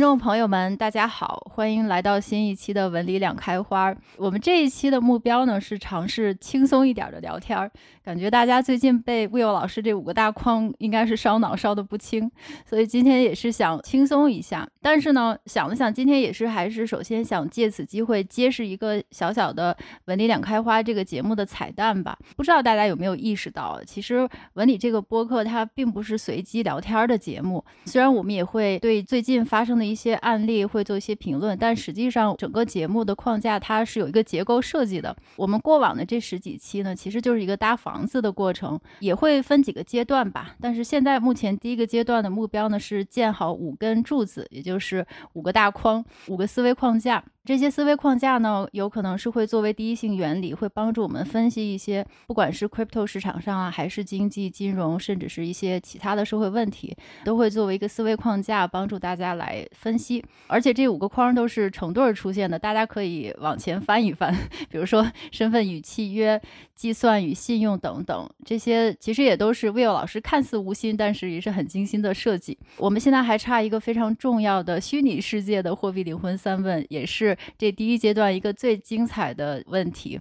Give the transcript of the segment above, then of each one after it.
听众朋友们，大家好，欢迎来到新一期的文理两开花。我们这一期的目标呢是尝试轻松一点的聊天，感觉大家最近被 Will 老师这五个大框应该是烧脑烧得不轻，所以今天也是想轻松一下。但是呢，想了想，今天也是还是首先想借此机会揭示一个小小的文理两开花这个节目的彩蛋吧。不知道大家有没有意识到，其实文理这个播客它并不是随机聊天的节目，虽然我们也会对最近发生的一些案例会做一些评论，但实际上整个节目的框架它是有一个结构设计的。我们过往的这十几期呢，其实就是一个搭房子的过程，也会分几个阶段吧。但是现在目前第一个阶段的目标呢是建好五根柱子，也就是五个大框，五个思维框架。这些思维框架呢，有可能是会作为第一性原理，会帮助我们分析一些，不管是 crypto 市场上啊，还是经济金融，甚至是一些其他的社会问题，都会作为一个思维框架帮助大家来分析。而且这五个框都是成对出现的，大家可以往前翻一翻，比如说身份与契约、计算与信用等等，这些其实也都是 Will 老师看似无心，但是也是很精心的设计。我们现在还差一个非常重要的虚拟世界的货币灵魂三问，也是。这第一阶段一个最精彩的问题，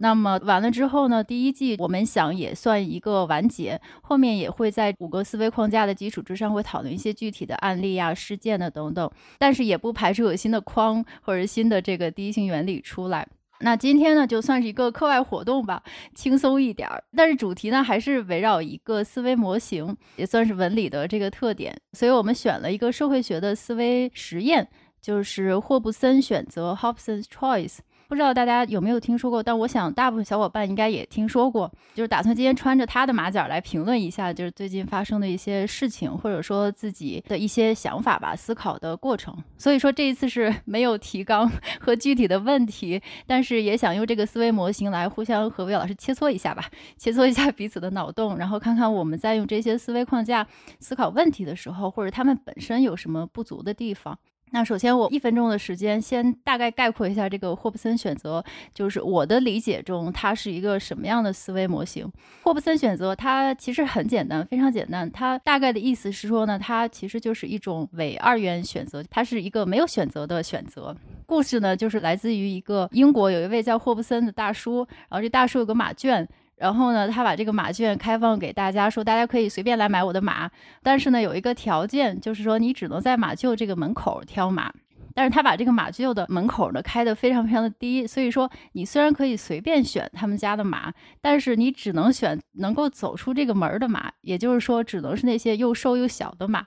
那么完了之后呢，第一季我们想也算一个完结，后面也会在五个思维框架的基础之上，会讨论一些具体的案例啊、事件的等等，但是也不排除有新的框或者新的这个第一性原理出来。那今天呢，就算是一个课外活动吧，轻松一点儿，但是主题呢还是围绕一个思维模型，也算是文理的这个特点，所以我们选了一个社会学的思维实验。就是霍布森选择 （Hobson's Choice），不知道大家有没有听说过？但我想大部分小伙伴应该也听说过。就是打算今天穿着他的马甲来评论一下，就是最近发生的一些事情，或者说自己的一些想法吧，思考的过程。所以说这一次是 没有提纲 和具体的问题，但是也想用这个思维模型来互相和魏老师切磋一下吧，切磋一下彼此的脑洞，然后看看我们在用这些思维框架思考问题的时候，或者他们本身有什么不足的地方。那首先，我一分钟的时间，先大概概括一下这个霍布森选择，就是我的理解中，它是一个什么样的思维模型？霍布森选择它其实很简单，非常简单。它大概的意思是说呢，它其实就是一种伪二元选择，它是一个没有选择的选择。故事呢，就是来自于一个英国有一位叫霍布森的大叔，然后这大叔有个马圈。然后呢，他把这个马圈开放给大家，说大家可以随便来买我的马，但是呢，有一个条件，就是说你只能在马厩这个门口挑马。但是他把这个马厩的门口呢开得非常非常的低，所以说你虽然可以随便选他们家的马，但是你只能选能够走出这个门的马，也就是说只能是那些又瘦又小的马。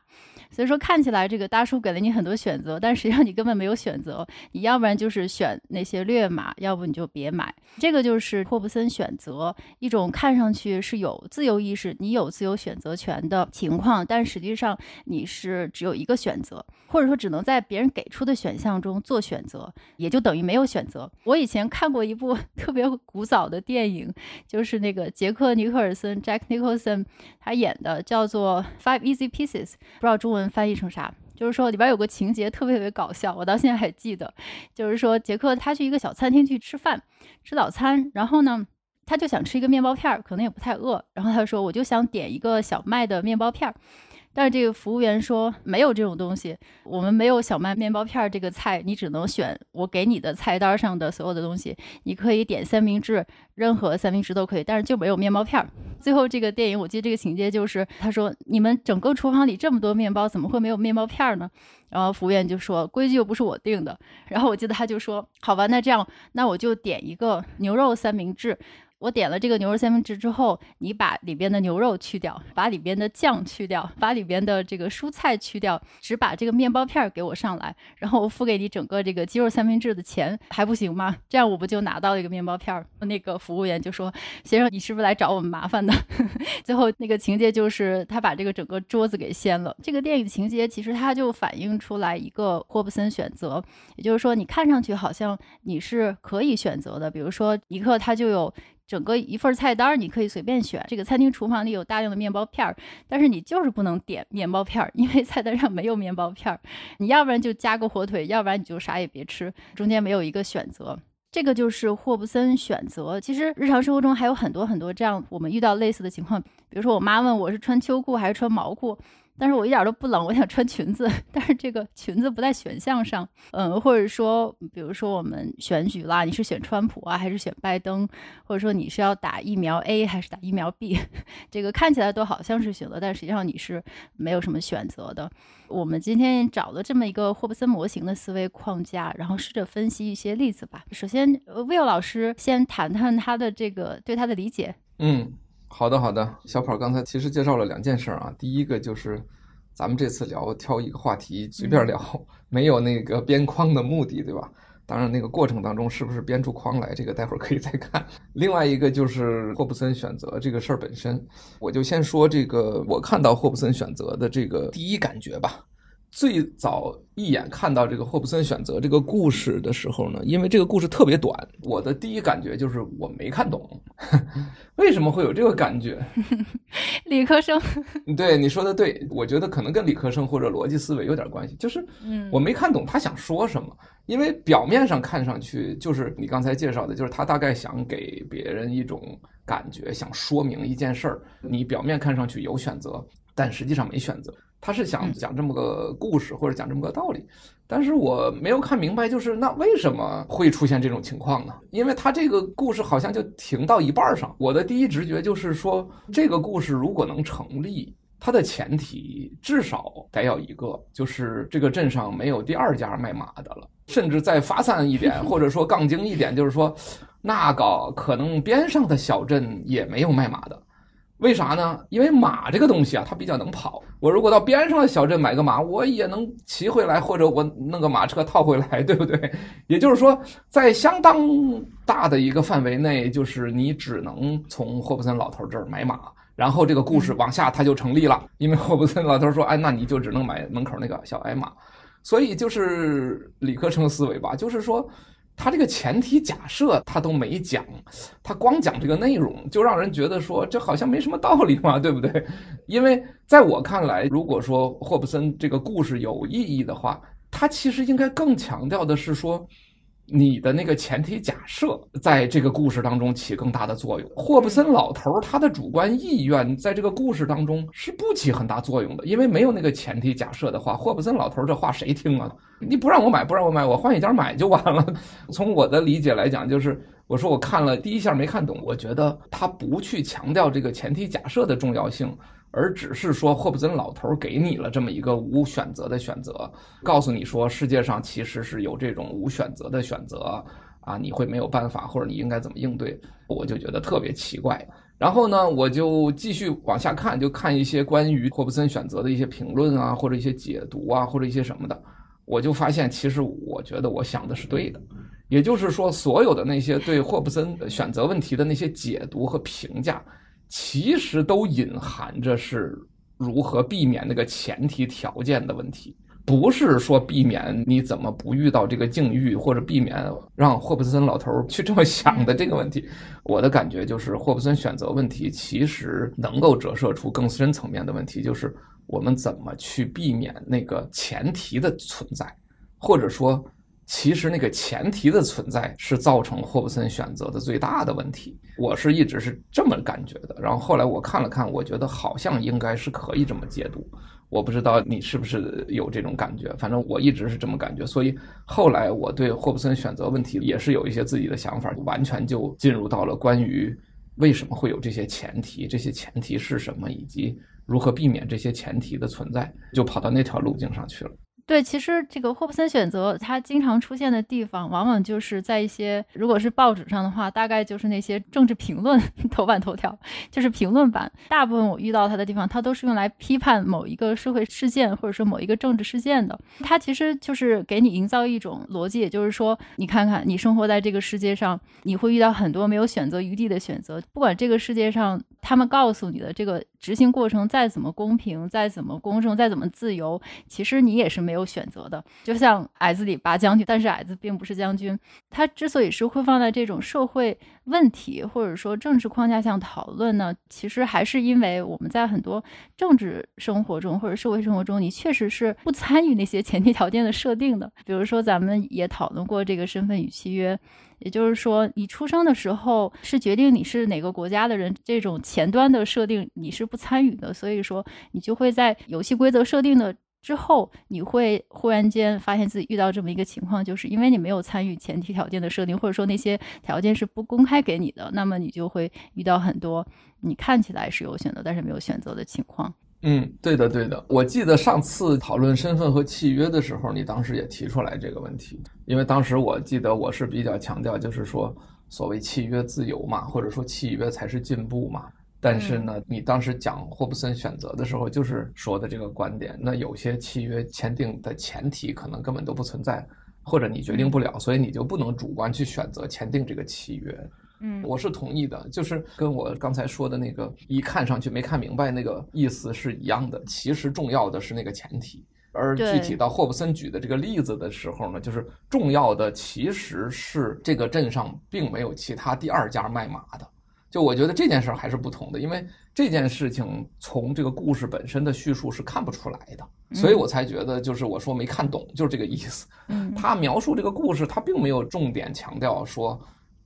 所以说看起来这个大叔给了你很多选择，但实际上你根本没有选择，你要不然就是选那些劣马，要不你就别买。这个就是霍布森选择一种看上去是有自由意识，你有自由选择权的情况，但实际上你是只有一个选择，或者说只能在别人给出的选项中做选择，也就等于没有选择。我以前看过一部 特别古早的电影，就是那个杰克尼克尔森 （Jack Nicholson） 他演的，叫做《Five Easy Pieces》，不知道中文。翻译成啥？就是说里边有个情节特别特别搞笑，我到现在还记得。就是说杰克他去一个小餐厅去吃饭，吃早餐，然后呢，他就想吃一个面包片儿，可能也不太饿，然后他说我就想点一个小麦的面包片儿。但是这个服务员说没有这种东西，我们没有小麦面包片这个菜，你只能选我给你的菜单上的所有的东西。你可以点三明治，任何三明治都可以，但是就没有面包片。最后这个电影我记得这个情节就是，他说你们整个厨房里这么多面包，怎么会没有面包片呢？然后服务员就说规矩又不是我定的。然后我记得他就说好吧，那这样那我就点一个牛肉三明治。我点了这个牛肉三明治之后，你把里边的牛肉去掉，把里边的酱去掉，把里边的这个蔬菜去掉，只把这个面包片儿给我上来，然后我付给你整个这个鸡肉三明治的钱，还不行吗？这样我不就拿到了一个面包片儿？那个服务员就说：“先生，你是不是来找我们麻烦的？” 最后那个情节就是他把这个整个桌子给掀了。这个电影情节其实它就反映出来一个霍布森选择，也就是说，你看上去好像你是可以选择的，比如说尼克他就有。整个一份菜单，你可以随便选。这个餐厅厨房里有大量的面包片儿，但是你就是不能点面包片儿，因为菜单上没有面包片儿。你要不然就加个火腿，要不然你就啥也别吃，中间没有一个选择。这个就是霍布森选择。其实日常生活中还有很多很多这样我们遇到类似的情况，比如说我妈问我是穿秋裤还是穿毛裤，但是我一点都不冷，我想穿裙子，但是这个裙子不在选项上，嗯，或者说，比如说我们选举啦，你是选川普啊，还是选拜登，或者说你是要打疫苗 A 还是打疫苗 B，这个看起来都好像是选择，但实际上你是没有什么选择的。我们今天找了这么一个霍布森模型的思维框架，然后试着分析一些例子吧。首先，Will 老师先谈谈他的这个对他的理解。嗯。好的，好的，小跑刚才其实介绍了两件事啊。第一个就是，咱们这次聊挑一个话题随便聊，没有那个编框的目的，对吧？当然，那个过程当中是不是编出框来，这个待会儿可以再看。另外一个就是霍布森选择这个事儿本身，我就先说这个我看到霍布森选择的这个第一感觉吧。最早一眼看到这个霍布森选择这个故事的时候呢，因为这个故事特别短，我的第一感觉就是我没看懂。为什么会有这个感觉？理科生。对，你说的对，我觉得可能跟理科生或者逻辑思维有点关系。就是，我没看懂他想说什么，因为表面上看上去就是你刚才介绍的，就是他大概想给别人一种感觉，想说明一件事儿。你表面看上去有选择，但实际上没选择。他是想讲这么个故事，或者讲这么个道理，但是我没有看明白，就是那为什么会出现这种情况呢？因为他这个故事好像就停到一半上。我的第一直觉就是说，这个故事如果能成立，它的前提至少得有一个，就是这个镇上没有第二家卖马的了，甚至再发散一点，或者说杠精一点，就是说，那个可能边上的小镇也没有卖马的。为啥呢？因为马这个东西啊，它比较能跑。我如果到边上的小镇买个马，我也能骑回来，或者我弄个马车套回来，对不对？也就是说，在相当大的一个范围内，就是你只能从霍布森老头这儿买马，然后这个故事往下它就成立了。因为霍布森老头说：“哎，那你就只能买门口那个小矮马。”所以就是理科生思维吧，就是说。他这个前提假设他都没讲，他光讲这个内容，就让人觉得说这好像没什么道理嘛，对不对？因为在我看来，如果说霍布森这个故事有意义的话，他其实应该更强调的是说。你的那个前提假设在这个故事当中起更大的作用。霍布森老头他的主观意愿在这个故事当中是不起很大作用的，因为没有那个前提假设的话，霍布森老头这话谁听啊？你不让我买，不让我买，我换一家买就完了。从我的理解来讲，就是我说我看了第一下没看懂，我觉得他不去强调这个前提假设的重要性。而只是说霍布森老头给你了这么一个无选择的选择，告诉你说世界上其实是有这种无选择的选择啊，你会没有办法，或者你应该怎么应对？我就觉得特别奇怪。然后呢，我就继续往下看，就看一些关于霍布森选择的一些评论啊，或者一些解读啊，或者一些什么的，我就发现其实我觉得我想的是对的，也就是说，所有的那些对霍布森选择问题的那些解读和评价。其实都隐含着是如何避免那个前提条件的问题，不是说避免你怎么不遇到这个境遇，或者避免让霍布森老头去这么想的这个问题。我的感觉就是，霍布森选择问题其实能够折射出更深层面的问题，就是我们怎么去避免那个前提的存在，或者说。其实那个前提的存在是造成霍布森选择的最大的问题，我是一直是这么感觉的。然后后来我看了看，我觉得好像应该是可以这么解读。我不知道你是不是有这种感觉，反正我一直是这么感觉。所以后来我对霍布森选择问题也是有一些自己的想法，完全就进入到了关于为什么会有这些前提，这些前提是什么，以及如何避免这些前提的存在，就跑到那条路径上去了。对，其实这个霍布森选择，它经常出现的地方，往往就是在一些，如果是报纸上的话，大概就是那些政治评论 头版头条，就是评论版。大部分我遇到它的地方，它都是用来批判某一个社会事件，或者说某一个政治事件的。它其实就是给你营造一种逻辑，也就是说，你看看你生活在这个世界上，你会遇到很多没有选择余地的选择，不管这个世界上。他们告诉你的这个执行过程再怎么公平，再怎么公正，再怎么自由，其实你也是没有选择的。就像矮子里拔将军，但是矮子并不是将军。他之所以是会放在这种社会问题或者说政治框架下讨论呢，其实还是因为我们在很多政治生活中或者社会生活中，你确实是不参与那些前提条件的设定的。比如说，咱们也讨论过这个身份与契约。也就是说，你出生的时候是决定你是哪个国家的人，这种前端的设定你是不参与的，所以说你就会在游戏规则设定的之后，你会忽然间发现自己遇到这么一个情况，就是因为你没有参与前提条件的设定，或者说那些条件是不公开给你的，那么你就会遇到很多你看起来是有选择，但是没有选择的情况。嗯，对的，对的。我记得上次讨论身份和契约的时候，你当时也提出来这个问题，因为当时我记得我是比较强调，就是说所谓契约自由嘛，或者说契约才是进步嘛。但是呢，你当时讲霍布森选择的时候，就是说的这个观点。那有些契约签订的前提可能根本都不存在，或者你决定不了，所以你就不能主观去选择签订这个契约。嗯，我是同意的，就是跟我刚才说的那个一看上去没看明白那个意思是一样的。其实重要的是那个前提，而具体到霍布森举的这个例子的时候呢，就是重要的其实是这个镇上并没有其他第二家卖马的。就我觉得这件事儿还是不同的，因为这件事情从这个故事本身的叙述是看不出来的，所以我才觉得就是我说没看懂，就是这个意思。嗯，他描述这个故事，他并没有重点强调说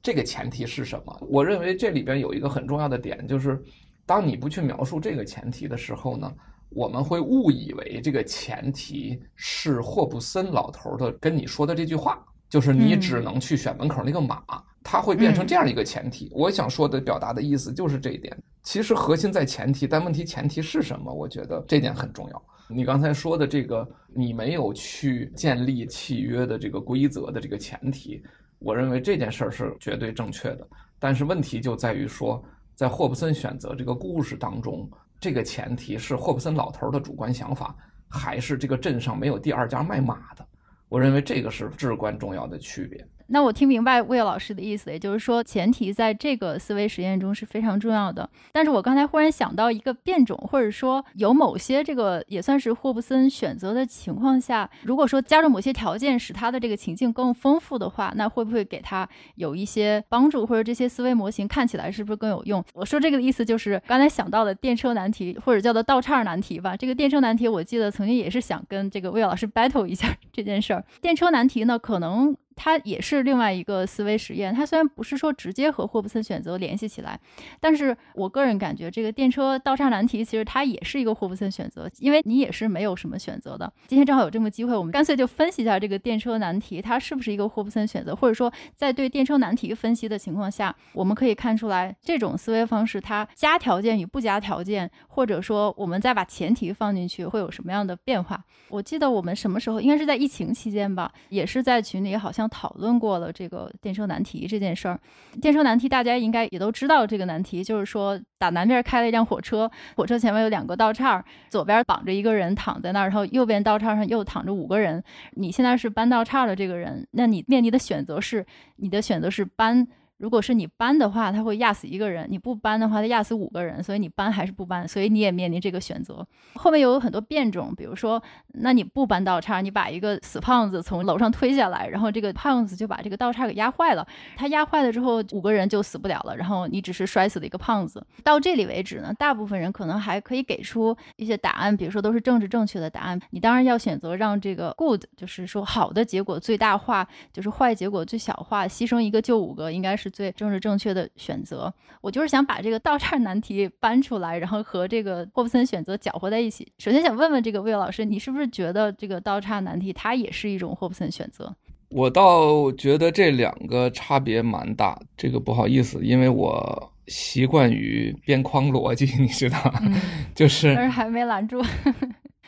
这个前提是什么。我认为这里边有一个很重要的点，就是当你不去描述这个前提的时候呢，我们会误以为这个前提是霍布森老头的跟你说的这句话，就是你只能去选门口那个马。它会变成这样一个前提，我想说的表达的意思就是这一点。其实核心在前提，但问题前提是什么？我觉得这点很重要。你刚才说的这个，你没有去建立契约的这个规则的这个前提，我认为这件事儿是绝对正确的。但是问题就在于说，在霍布森选择这个故事当中，这个前提是霍布森老头的主观想法，还是这个镇上没有第二家卖马的？我认为这个是至关重要的区别。那我听明白魏老师的意思，也就是说，前提在这个思维实验中是非常重要的。但是我刚才忽然想到一个变种，或者说有某些这个也算是霍布森选择的情况下，如果说加入某些条件使他的这个情境更丰富的话，那会不会给他有一些帮助，或者这些思维模型看起来是不是更有用？我说这个的意思就是刚才想到的电车难题，或者叫做倒叉难题吧。这个电车难题，我记得曾经也是想跟这个魏老师 battle 一下这件事儿。电车难题呢，可能。它也是另外一个思维实验，它虽然不是说直接和霍布森选择联系起来，但是我个人感觉这个电车道岔难题其实它也是一个霍布森选择，因为你也是没有什么选择的。今天正好有这么机会，我们干脆就分析一下这个电车难题，它是不是一个霍布森选择，或者说在对电车难题分析的情况下，我们可以看出来这种思维方式它加条件与不加条件，或者说我们再把前提放进去会有什么样的变化？我记得我们什么时候应该是在疫情期间吧，也是在群里好像。讨论过了这个电车难题这件事儿，电车难题大家应该也都知道。这个难题就是说，打南边开了一辆火车，火车前面有两个道岔，左边绑着一个人躺在那儿，然后右边道岔上又躺着五个人。你现在是搬道岔的这个人，那你面临的选择是，你的选择是搬。如果是你搬的话，他会压死一个人；你不搬的话，他压死五个人。所以你搬还是不搬？所以你也面临这个选择。后面有很多变种，比如说，那你不搬道岔，你把一个死胖子从楼上推下来，然后这个胖子就把这个道岔给压坏了。他压坏了之后，五个人就死不了了。然后你只是摔死了一个胖子。到这里为止呢，大部分人可能还可以给出一些答案，比如说都是政治正确的答案。你当然要选择让这个 good，就是说好的结果最大化，就是坏结果最小化，牺牲一个救五个，应该是。是最政治正确的选择。我就是想把这个道岔难题搬出来，然后和这个霍布森选择搅和在一起。首先想问问这个魏老师，你是不是觉得这个道岔难题它也是一种霍布森选择？我倒觉得这两个差别蛮大。这个不好意思，因为我习惯于边框逻辑，你知道，嗯、就是但是还没拦住。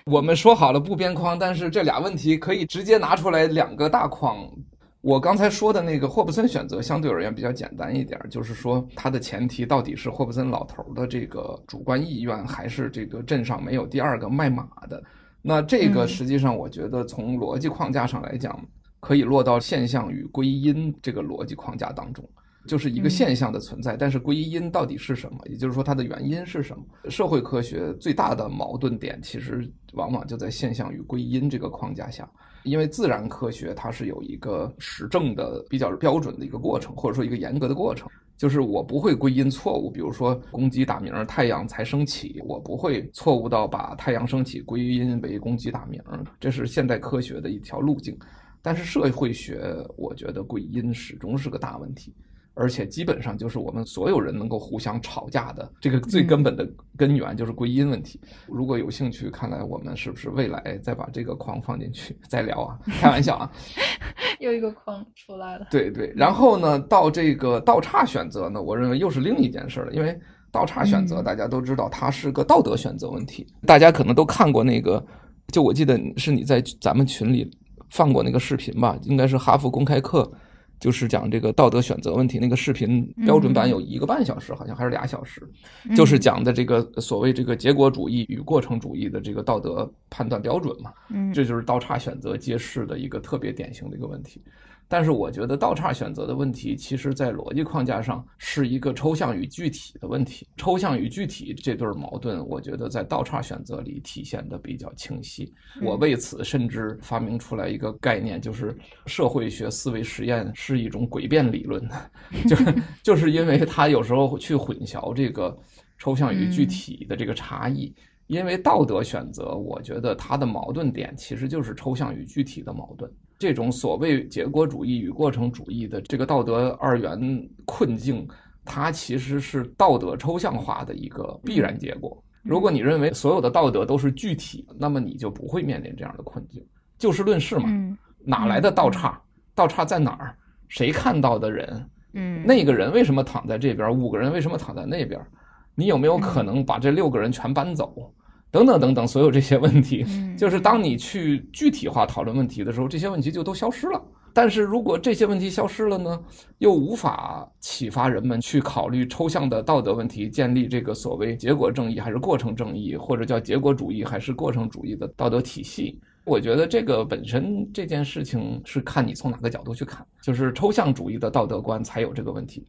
我们说好了不边框，但是这俩问题可以直接拿出来两个大框。我刚才说的那个霍布森选择相对而言比较简单一点，就是说它的前提到底是霍布森老头的这个主观意愿，还是这个镇上没有第二个卖马的？那这个实际上我觉得从逻辑框架上来讲，可以落到现象与归因这个逻辑框架当中，就是一个现象的存在，但是归因到底是什么？也就是说它的原因是什么？社会科学最大的矛盾点其实往往就在现象与归因这个框架下。因为自然科学它是有一个实证的比较标准的一个过程，或者说一个严格的过程，就是我不会归因错误。比如说公鸡打鸣，太阳才升起，我不会错误到把太阳升起归因为公鸡打鸣，这是现代科学的一条路径。但是社会学，我觉得归因始终是个大问题。而且基本上就是我们所有人能够互相吵架的这个最根本的根源就是归因问题。如果有兴趣，看来我们是不是未来再把这个框放进去再聊啊？开玩笑啊，又一个框出来了。对对，然后呢，到这个道岔选择呢，我认为又是另一件事了，因为道岔选择大家都知道它是个道德选择问题，大家可能都看过那个，就我记得是你在咱们群里放过那个视频吧，应该是哈佛公开课。就是讲这个道德选择问题，那个视频标准版有一个半小时，好像还是俩小时，就是讲的这个所谓这个结果主义与过程主义的这个道德判断标准嘛，这就是道岔选择揭示的一个特别典型的一个问题。但是我觉得道岔选择的问题，其实在逻辑框架上是一个抽象与具体的问题。抽象与具体这对矛盾，我觉得在道岔选择里体现的比较清晰。我为此甚至发明出来一个概念，就是社会学思维实验是一种诡辩理论，就 就是因为它有时候去混淆这个抽象与具体的这个差异。因为道德选择，我觉得它的矛盾点其实就是抽象与具体的矛盾。这种所谓结果主义与过程主义的这个道德二元困境，它其实是道德抽象化的一个必然结果。如果你认为所有的道德都是具体，那么你就不会面临这样的困境。就事论事嘛，哪来的道岔？道岔在哪儿？谁看到的人？嗯，那个人为什么躺在这边？五个人为什么躺在那边？你有没有可能把这六个人全搬走？等等等等，所有这些问题，就是当你去具体化讨论问题的时候，这些问题就都消失了。但是如果这些问题消失了呢，又无法启发人们去考虑抽象的道德问题，建立这个所谓结果正义还是过程正义，或者叫结果主义还是过程主义的道德体系。我觉得这个本身这件事情是看你从哪个角度去看，就是抽象主义的道德观才有这个问题，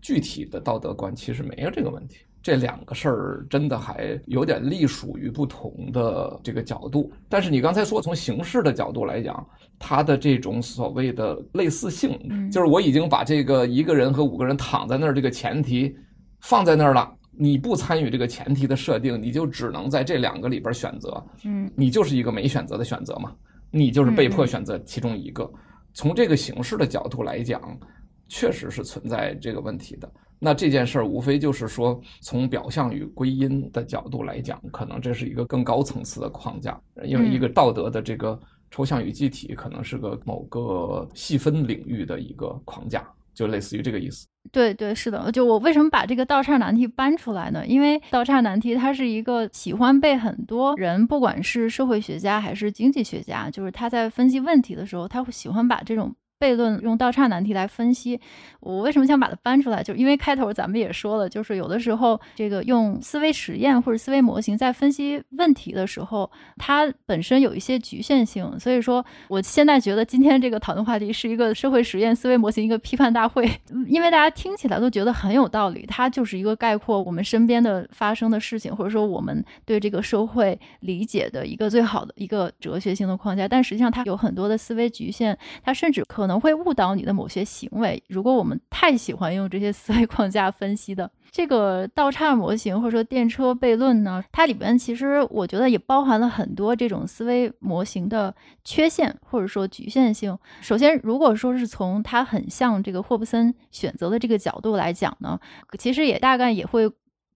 具体的道德观其实没有这个问题。这两个事儿真的还有点隶属于不同的这个角度，但是你刚才说从形式的角度来讲，它的这种所谓的类似性，就是我已经把这个一个人和五个人躺在那儿这个前提放在那儿了，你不参与这个前提的设定，你就只能在这两个里边选择，嗯，你就是一个没选择的选择嘛，你就是被迫选择其中一个。从这个形式的角度来讲，确实是存在这个问题的。那这件事儿无非就是说，从表象与归因的角度来讲，可能这是一个更高层次的框架，因为一个道德的这个抽象与具体，可能是个某个细分领域的一个框架，就类似于这个意思。对对，是的。就我为什么把这个倒岔难题搬出来呢？因为倒岔难题它是一个喜欢被很多人，不管是社会学家还是经济学家，就是他在分析问题的时候，他会喜欢把这种。悖论用倒岔难题来分析，我为什么想把它搬出来？就因为开头咱们也说了，就是有的时候这个用思维实验或者思维模型在分析问题的时候，它本身有一些局限性。所以说，我现在觉得今天这个讨论话题是一个社会实验思维模型一个批判大会，因为大家听起来都觉得很有道理，它就是一个概括我们身边的发生的事情，或者说我们对这个社会理解的一个最好的一个哲学性的框架。但实际上，它有很多的思维局限，它甚至可能。可能会误导你的某些行为。如果我们太喜欢用这些思维框架分析的这个道岔模型，或者说电车悖论呢，它里边其实我觉得也包含了很多这种思维模型的缺陷或者说局限性。首先，如果说是从它很像这个霍布森选择的这个角度来讲呢，其实也大概也会。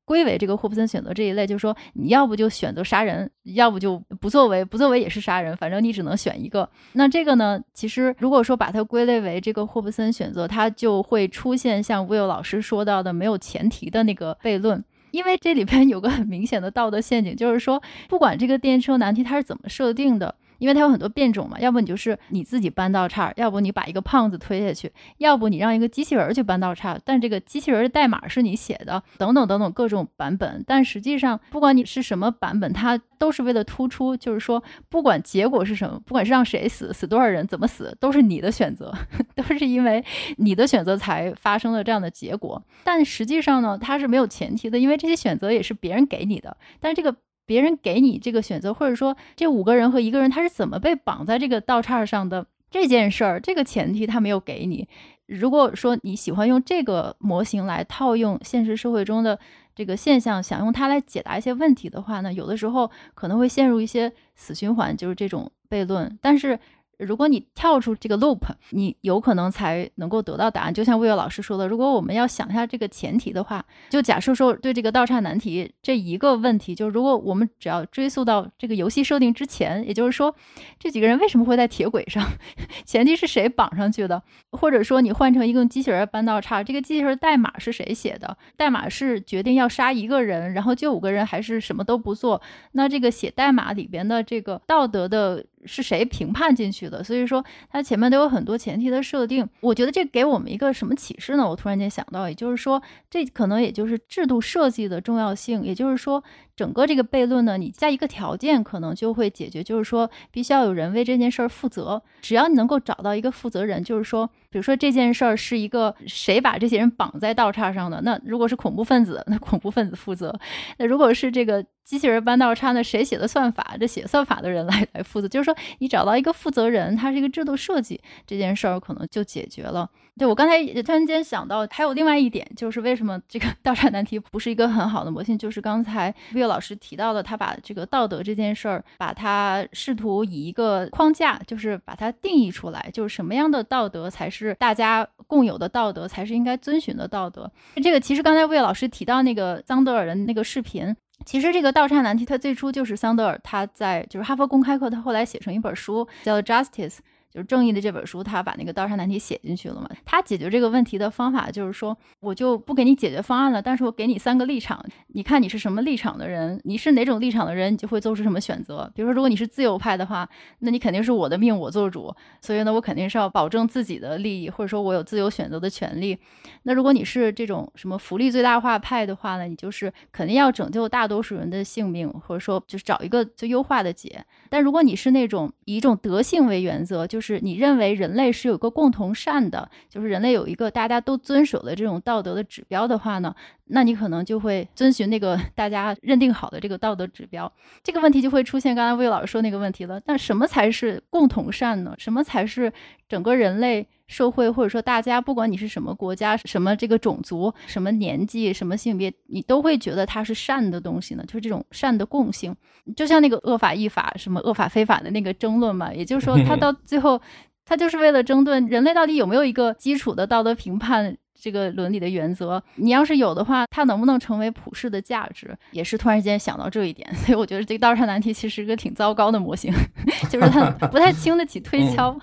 归为这个霍布森选择这一类，就是说你要不就选择杀人，要不就不作为，不作为也是杀人，反正你只能选一个。那这个呢，其实如果说把它归类为这个霍布森选择，它就会出现像 Will 老师说到的没有前提的那个悖论，因为这里边有个很明显的道德陷阱，就是说不管这个电车难题它是怎么设定的。因为它有很多变种嘛，要不你就是你自己搬道岔，要不你把一个胖子推下去，要不你让一个机器人去搬道岔，但这个机器人的代码是你写的，等等等等各种版本。但实际上，不管你是什么版本，它都是为了突出，就是说，不管结果是什么，不管是让谁死，死多少人，怎么死，都是你的选择，都是因为你的选择才发生了这样的结果。但实际上呢，它是没有前提的，因为这些选择也是别人给你的，但是这个。别人给你这个选择，或者说这五个人和一个人他是怎么被绑在这个道岔上的这件事儿，这个前提他没有给你。如果说你喜欢用这个模型来套用现实社会中的这个现象，想用它来解答一些问题的话呢，有的时候可能会陷入一些死循环，就是这种悖论。但是如果你跳出这个 loop，你有可能才能够得到答案。就像魏巍老师说的，如果我们要想一下这个前提的话，就假设说对这个倒岔难题这一个问题，就如果我们只要追溯到这个游戏设定之前，也就是说，这几个人为什么会在铁轨上？前提是谁绑上去的？或者说你换成一个机器人搬倒岔，这个机器人代码是谁写的？代码是决定要杀一个人，然后救五个人，还是什么都不做？那这个写代码里边的这个道德的。是谁评判进去所以说，它前面都有很多前提的设定。我觉得这给我们一个什么启示呢？我突然间想到，也就是说，这可能也就是制度设计的重要性。也就是说，整个这个悖论呢，你加一个条件，可能就会解决，就是说，必须要有人为这件事儿负责。只要你能够找到一个负责人，就是说，比如说这件事儿是一个谁把这些人绑在道岔上的？那如果是恐怖分子，那恐怖分子负责；那如果是这个。机器人搬道岔，那谁写的算法？这写算法的人 来来负责。就是说，你找到一个负责人，他是一个制度设计，这件事儿可能就解决了。对，我刚才也突然间想到，还有另外一点，就是为什么这个 倒岔难题不是一个很好的模型？就是刚才魏老师提到的，他把这个道德这件事儿，把它试图以一个框架，就是把它定义出来，就是什么样的道德才是大家共有的道德，才是应该遵循的道德。这个其实刚才魏老师提到那个桑德尔的那个视频。其实这个倒岔难题，它最初就是桑德尔他在就是哈佛公开课，他后来写成一本书叫《Justice》。就是正义的这本书，他把那个倒岔难题写进去了嘛。他解决这个问题的方法就是说，我就不给你解决方案了，但是我给你三个立场，你看你是什么立场的人，你是哪种立场的人，你就会做出什么选择。比如说，如果你是自由派的话，那你肯定是我的命我做主，所以呢，我肯定是要保证自己的利益，或者说我有自由选择的权利。那如果你是这种什么福利最大化派的话呢，你就是肯定要拯救大多数人的性命，或者说就是找一个最优化的解。但如果你是那种以一种德性为原则，就是你认为人类是有个共同善的，就是人类有一个大家都遵守的这种道德的指标的话呢，那你可能就会遵循那个 大家认定好的这个道德指标。这个问题就会出现刚才魏老师说那个问题了。那什么才是共同善呢？什么才是整个人类社会或者说大家，不管你是什么国家、什么这个种族、什么年纪、什么性别，你都会觉得它是善的东西呢？就是这种善的共性，就像那个恶法依法、什么恶法非法的那个争论嘛。也就是说，它 到最后，它就是为了争论人类到底有没有一个基础的道德评判这个伦理的原则。你要是有的话，它能不能成为普世的价值？也是突然间想到这一点，所以我觉得这个道上难题其实是一个挺糟糕的模型，就是它不太经得起推敲。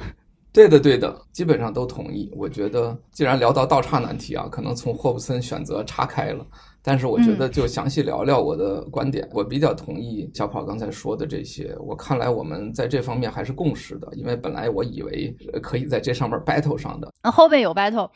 对的，对的，基本上都同意。我觉得，既然聊到倒岔难题啊，可能从霍布森选择岔开了。但是我觉得，就详细聊聊我的观点。嗯、我比较同意小跑刚才说的这些。我看来我们在这方面还是共识的，因为本来我以为可以在这上面 battle 上的。啊，后面有 battle。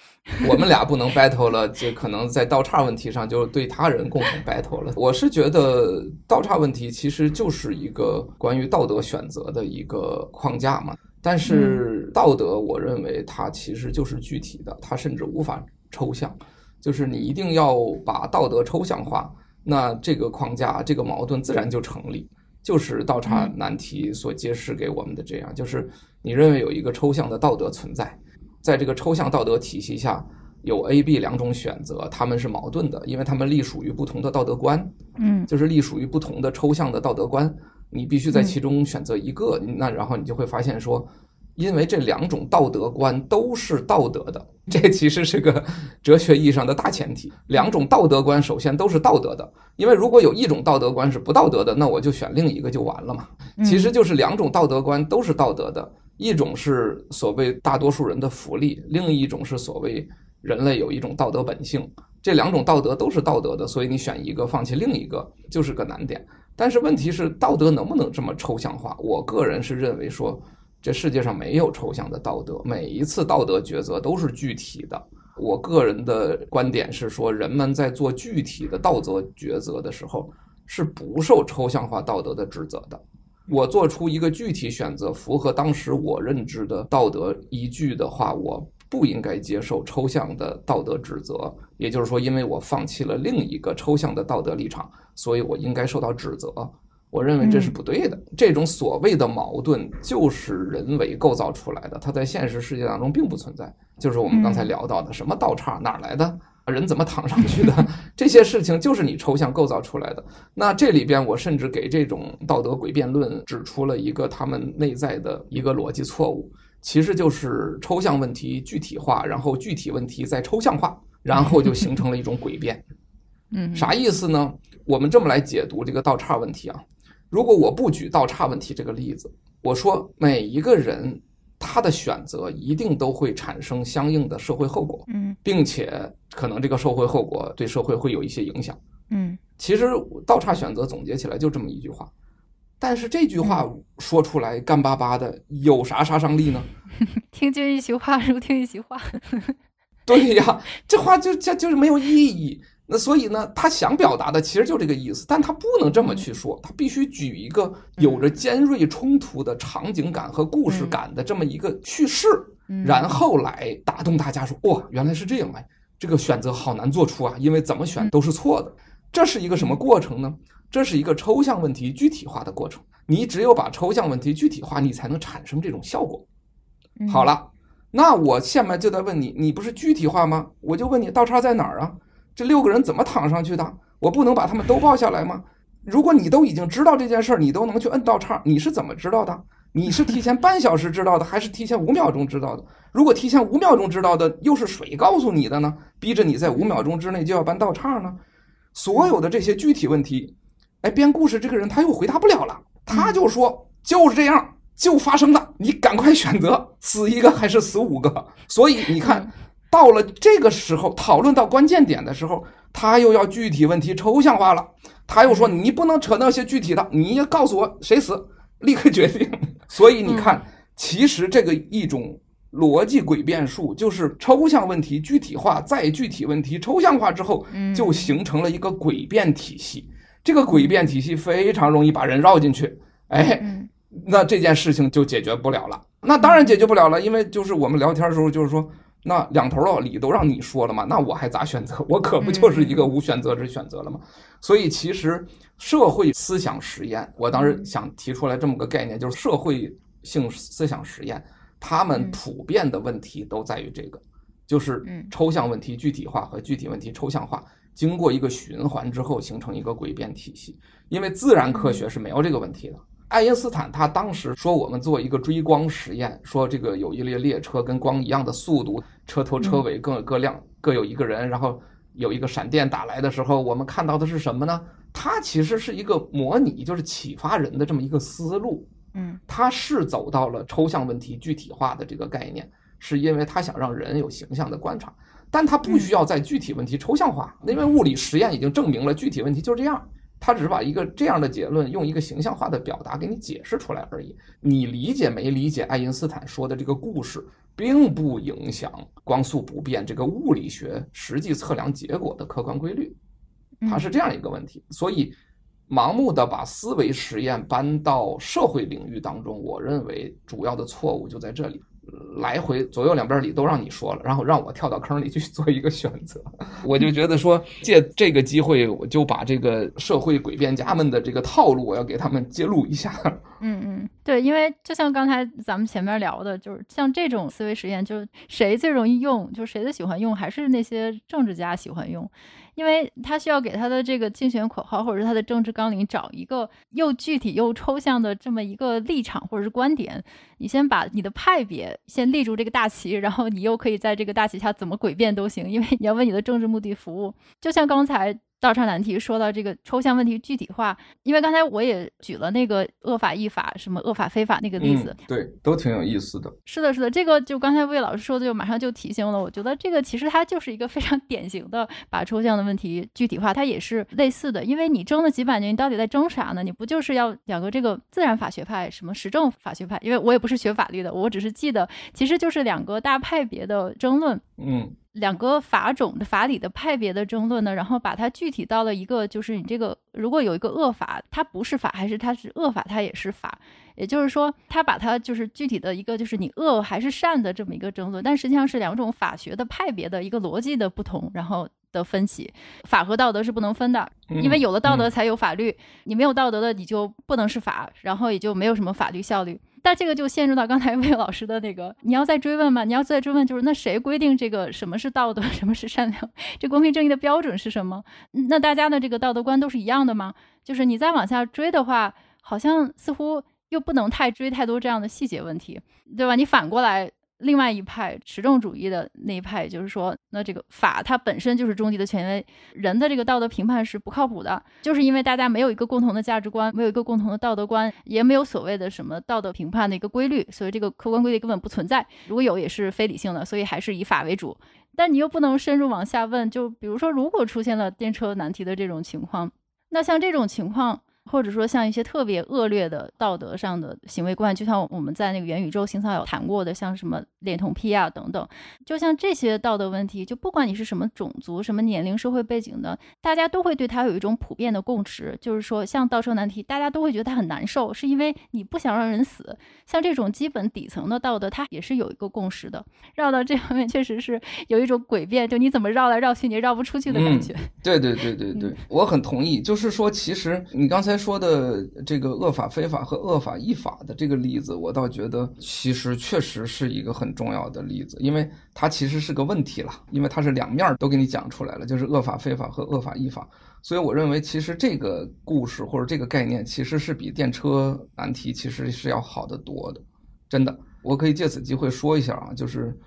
我们俩不能 battle 了，就可能在倒岔问题上就对他人共同 battle 了。我是觉得倒岔问题其实就是一个关于道德选择的一个框架嘛。但是道德，我认为它其实就是具体的，它甚至无法抽象。就是你一定要把道德抽象化，那这个框架、这个矛盾自然就成立。就是倒插难题所揭示给我们的这样，就是你认为有一个抽象的道德存在，在这个抽象道德体系下，有 A、B 两种选择，他们是矛盾的，因为他们隶属于不同的道德观。嗯，就是隶属于不同的抽象的道德观。你必须在其中选择一个，嗯、那然后你就会发现说，因为这两种道德观都是道德的，这其实是个哲学意义上的大前提。两种道德观首先都是道德的，因为如果有一种道德观是不道德的，那我就选另一个就完了嘛。其实就是两种道德观都是道德的，一种是所谓大多数人的福利，另一种是所谓人类有一种道德本性。这两种道德都是道德的，所以你选一个放弃另一个就是个难点。但是问题是，道德能不能这么抽象化？我个人是认为说，这世界上没有抽象的道德，每一次道德抉择都是具体的。我个人的观点是说，人们在做具体的道德抉择的时候，是不受抽象化道德的指责的。我做出一个具体选择，符合当时我认知的道德依据的话，我不应该接受抽象的道德指责。也就是说，因为我放弃了另一个抽象的道德立场。所以我应该受到指责，我认为这是不对的。嗯、这种所谓的矛盾就是人为构造出来的，它在现实世界当中并不存在。就是我们刚才聊到的，什么道岔哪儿来的？人怎么躺上去的？这些事情就是你抽象构造出来的。那这里边，我甚至给这种道德诡辩论指出了一个他们内在的一个逻辑错误，其实就是抽象问题具体化，然后具体问题再抽象化，然后就形成了一种诡辩。嗯，啥意思呢？我们这么来解读这个倒岔问题啊。如果我不举倒岔问题这个例子，我说每一个人。他的选择一定都会产生相应的社会后果，嗯，并且可能这个社会后果对社会会有一些影响，嗯，其实倒岔选择总结起来就这么一句话，但是这句话说出来干巴巴的，有啥杀伤力呢？听君一席话，如听一席话。对呀，这话就就就是没有意义。那所以呢，他想表达的其实就这个意思，但他不能这么去说，他必须举一个有着尖锐冲突的场景感和故事感的这么一个叙事，然后来打动大家说，哇，原来是这样哎，这个选择好难做出啊，因为怎么选都是错的。这是一个什么过程呢？这是一个抽象问题具体化的过程。你只有把抽象问题具体化，你才能产生这种效果。好了，那我下面就在问你，你不是具体化吗？我就问你，道岔在哪儿啊？这六个人怎么躺上去的？我不能把他们都抱下来吗？如果你都已经知道这件事儿，你都能去摁道岔，你是怎么知道的？你是提前半小时知道的，还是提前五秒钟知道的？如果提前五秒钟知道的，又是谁告诉你的呢？逼着你在五秒钟之内就要搬道岔呢？所有的这些具体问题，哎，编故事这个人他又回答不了了，他就说就是这样，就发生了，你赶快选择死一个还是死五个。所以你看。到了这个时候，讨论到关键点的时候，他又要具体问题抽象化了。他又说：“你不能扯那些具体的，你要告诉我谁死，立刻决定。”所以你看，其实这个一种逻辑诡辩术，就是抽象问题具体化，再具体问题抽象化之后，就形成了一个诡辩体系。这个诡辩体系非常容易把人绕进去，哎，那这件事情就解决不了了。那当然解决不了了，因为就是我们聊天的时候就是说。那两头的理都让你说了嘛，那我还咋选择？我可不就是一个无选择之选择了吗？所以其实社会思想实验，我当时想提出来这么个概念，就是社会性思想实验，他们普遍的问题都在于这个，就是抽象问题具体化和具体问题抽象化，经过一个循环之后形成一个诡辩体系。因为自然科学是没有这个问题的。爱因斯坦他当时说，我们做一个追光实验，说这个有一列列车跟光一样的速度，车头车尾各有各亮，各有一个人，然后有一个闪电打来的时候，我们看到的是什么呢？它其实是一个模拟，就是启发人的这么一个思路。嗯，他是走到了抽象问题具体化的这个概念，是因为他想让人有形象的观察，但他不需要在具体问题抽象化，因为物理实验已经证明了具体问题就是这样。他只是把一个这样的结论用一个形象化的表达给你解释出来而已。你理解没理解爱因斯坦说的这个故事，并不影响光速不变这个物理学实际测量结果的客观规律。它是这样一个问题。所以，盲目的把思维实验搬到社会领域当中，我认为主要的错误就在这里。来回左右两边理都让你说了，然后让我跳到坑里去 做一个选择，我就觉得说借这个机会，我就把这个社会诡辩家们的这个套路，我要给他们揭露一下。嗯嗯，对，因为就像刚才咱们前面聊的，就是像这种思维实验，就是谁最容易用，就是谁最喜欢用，还是那些政治家喜欢用。因为他需要给他的这个竞选口号，或者是他的政治纲领找一个又具体又抽象的这么一个立场或者是观点。你先把你的派别先立住这个大旗，然后你又可以在这个大旗下怎么诡辩都行，因为你要为你的政治目的服务。就像刚才。道岔难题说到这个抽象问题具体化，因为刚才我也举了那个恶法亦法，什么恶法非法那个例子，嗯，对，都挺有意思的。是的，是的，这个就刚才魏老师说的，就马上就提醒了。我觉得这个其实它就是一个非常 典型的把抽象的问题具体化，它也是类似的。因为你争了几百年，你到底在争啥呢？你不就是要两个这个自然法学派，什么实证法学派？因为我也不是学法律的，我只是记得，其实就是两个大派别的争论。嗯。两个法种的法理的派别的争论呢，然后把它具体到了一个，就是你这个如果有一个恶法，它不是法，还是它是恶法，它也是法。也就是说，他把它就是具体的一个，就是你恶还是善的这么一个争论，但实际上是两种法学的派别的一个逻辑的不同，然后的分歧。法和道德是不能分的，因为有了道德才有法律，你没有道德的你就不能是法，然后也就没有什么法律效率。但这个就陷入到刚才魏老师的那个，你要再追问嘛？你要再追问，就是那谁规定这个什么是道德，什么是善良？这公平正义的标准是什么？那大家的这个道德观都是一样的吗？就是你再往下追的话，好像似乎又不能太追太多这样的细节问题，对吧？你反过来。另外一派实证主义的那一派，就是说，那这个法它本身就是终极的权威，人的这个道德评判是不靠谱的，就是因为大家没有一个共同的价值观，没有一个共同的道德观，也没有所谓的什么道德评判的一个规律，所以这个客观规律根本不存在。如果有，也是非理性的，所以还是以法为主。但你又不能深入往下问，就比如说，如果出现了电车难题的这种情况，那像这种情况。或者说像一些特别恶劣的道德上的行为观，就像我们在那个元宇宙行草有谈过的，像什么恋童癖啊等等，就像这些道德问题，就不管你是什么种族、什么年龄、社会背景的，大家都会对它有一种普遍的共识，就是说像倒车难题，大家都会觉得它很难受，是因为你不想让人死。像这种基本底层的道德，它也是有一个共识的。绕到这方面确实是有一种诡辩，就你怎么绕来绕去，你绕不出去的感觉。嗯、对对对对对，我很同意。就是说，其实你刚才。说的这个恶法非法和恶法依法的这个例子，我倒觉得其实确实是一个很重要的例子，因为它其实是个问题了，因为它是两面都给你讲出来了，就是恶法非法和恶法依法。所以我认为，其实这个故事或者这个概念，其实是比电车难题其实是要好得多的，真的。我可以借此机会说一下啊，就是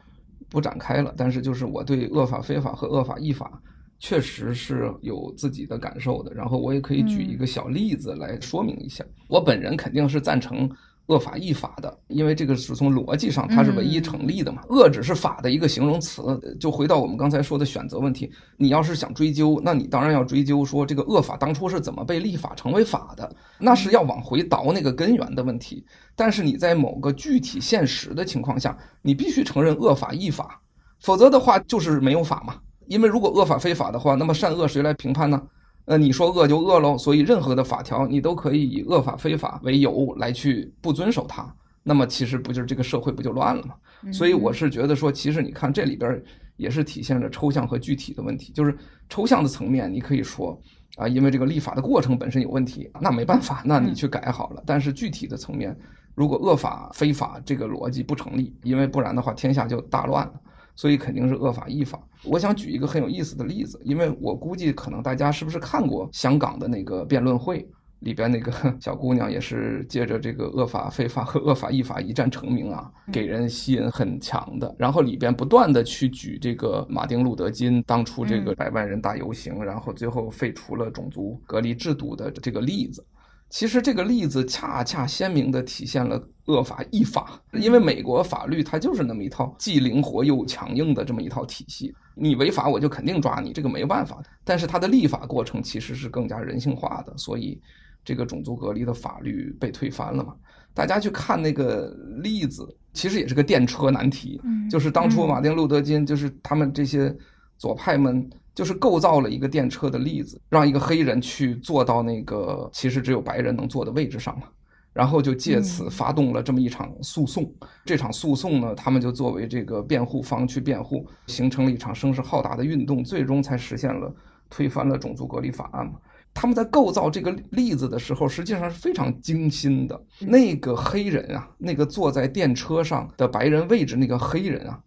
不展开了，但是就是我对恶法非法和恶法依法。确实是有自己的感受的，然后我也可以举一个小例子来说明一下。嗯、我本人肯定是赞成恶法亦法的，因为这个是从逻辑上它是唯一成立的嘛。恶、嗯、只是法的一个形容词。就回到我们刚才说的选择问题，你要是想追究，那你当然要追究说这个恶法当初是怎么被立法成为法的，那是要往回倒那个根源的问题。但是你在某个具体现实的情况下，你必须承认恶法亦法，否则的话就是没有法嘛。因为如果恶法非法的话，那么善恶谁来评判呢？呃，你说恶就恶喽，所以任何的法条你都可以以恶法非法为由来去不遵守它，那么其实不就是这个社会不就乱了吗？所以我是觉得说，其实你看这里边也是体现着抽象和具体的问题，就是抽象的层面你可以说啊，因为这个立法的过程本身有问题，那没办法，那你去改好了。但是具体的层面，如果恶法非法这个逻辑不成立，因为不然的话天下就大乱了。所以肯定是恶法亦法。我想举一个很有意思的例子，因为我估计可能大家是不是看过香港的那个辩论会里边那个 小姑娘，也是借着这个恶法非法和恶法亦法一战成名啊，给人吸引很强的。然后里边不断的去举这个马丁路德金当初这个百万人大游行，然后最后废除了种族隔离制度的这个例子。其实这个例子恰恰鲜明地体现了恶法亦法，因为美国法律它就是那么一套既灵活又强硬的这么一套体系，你违法我就肯定抓你，这个没办法。但是它的立法过程其实是更加人性化的，所以这个种族隔离的法律被推翻了嘛。大家去看那个例子，其实也是个电车难题，就是当初马丁路德金就是他们这些左派们。就是构造了一个电车的例子，让一个黑人去坐到那个其实只有白人能坐的位置上嘛，然后就借此发动了这么一场诉讼。这场诉讼呢，他们就作为这个辩护方去辩护，形成了一场声势浩大的运动，最终才实现了推翻了种族隔离法案嘛。他们在构造这个例子的时候，实际上是非常精心的。那个黑人啊，那个坐在电车上的白人位置那个黑人啊。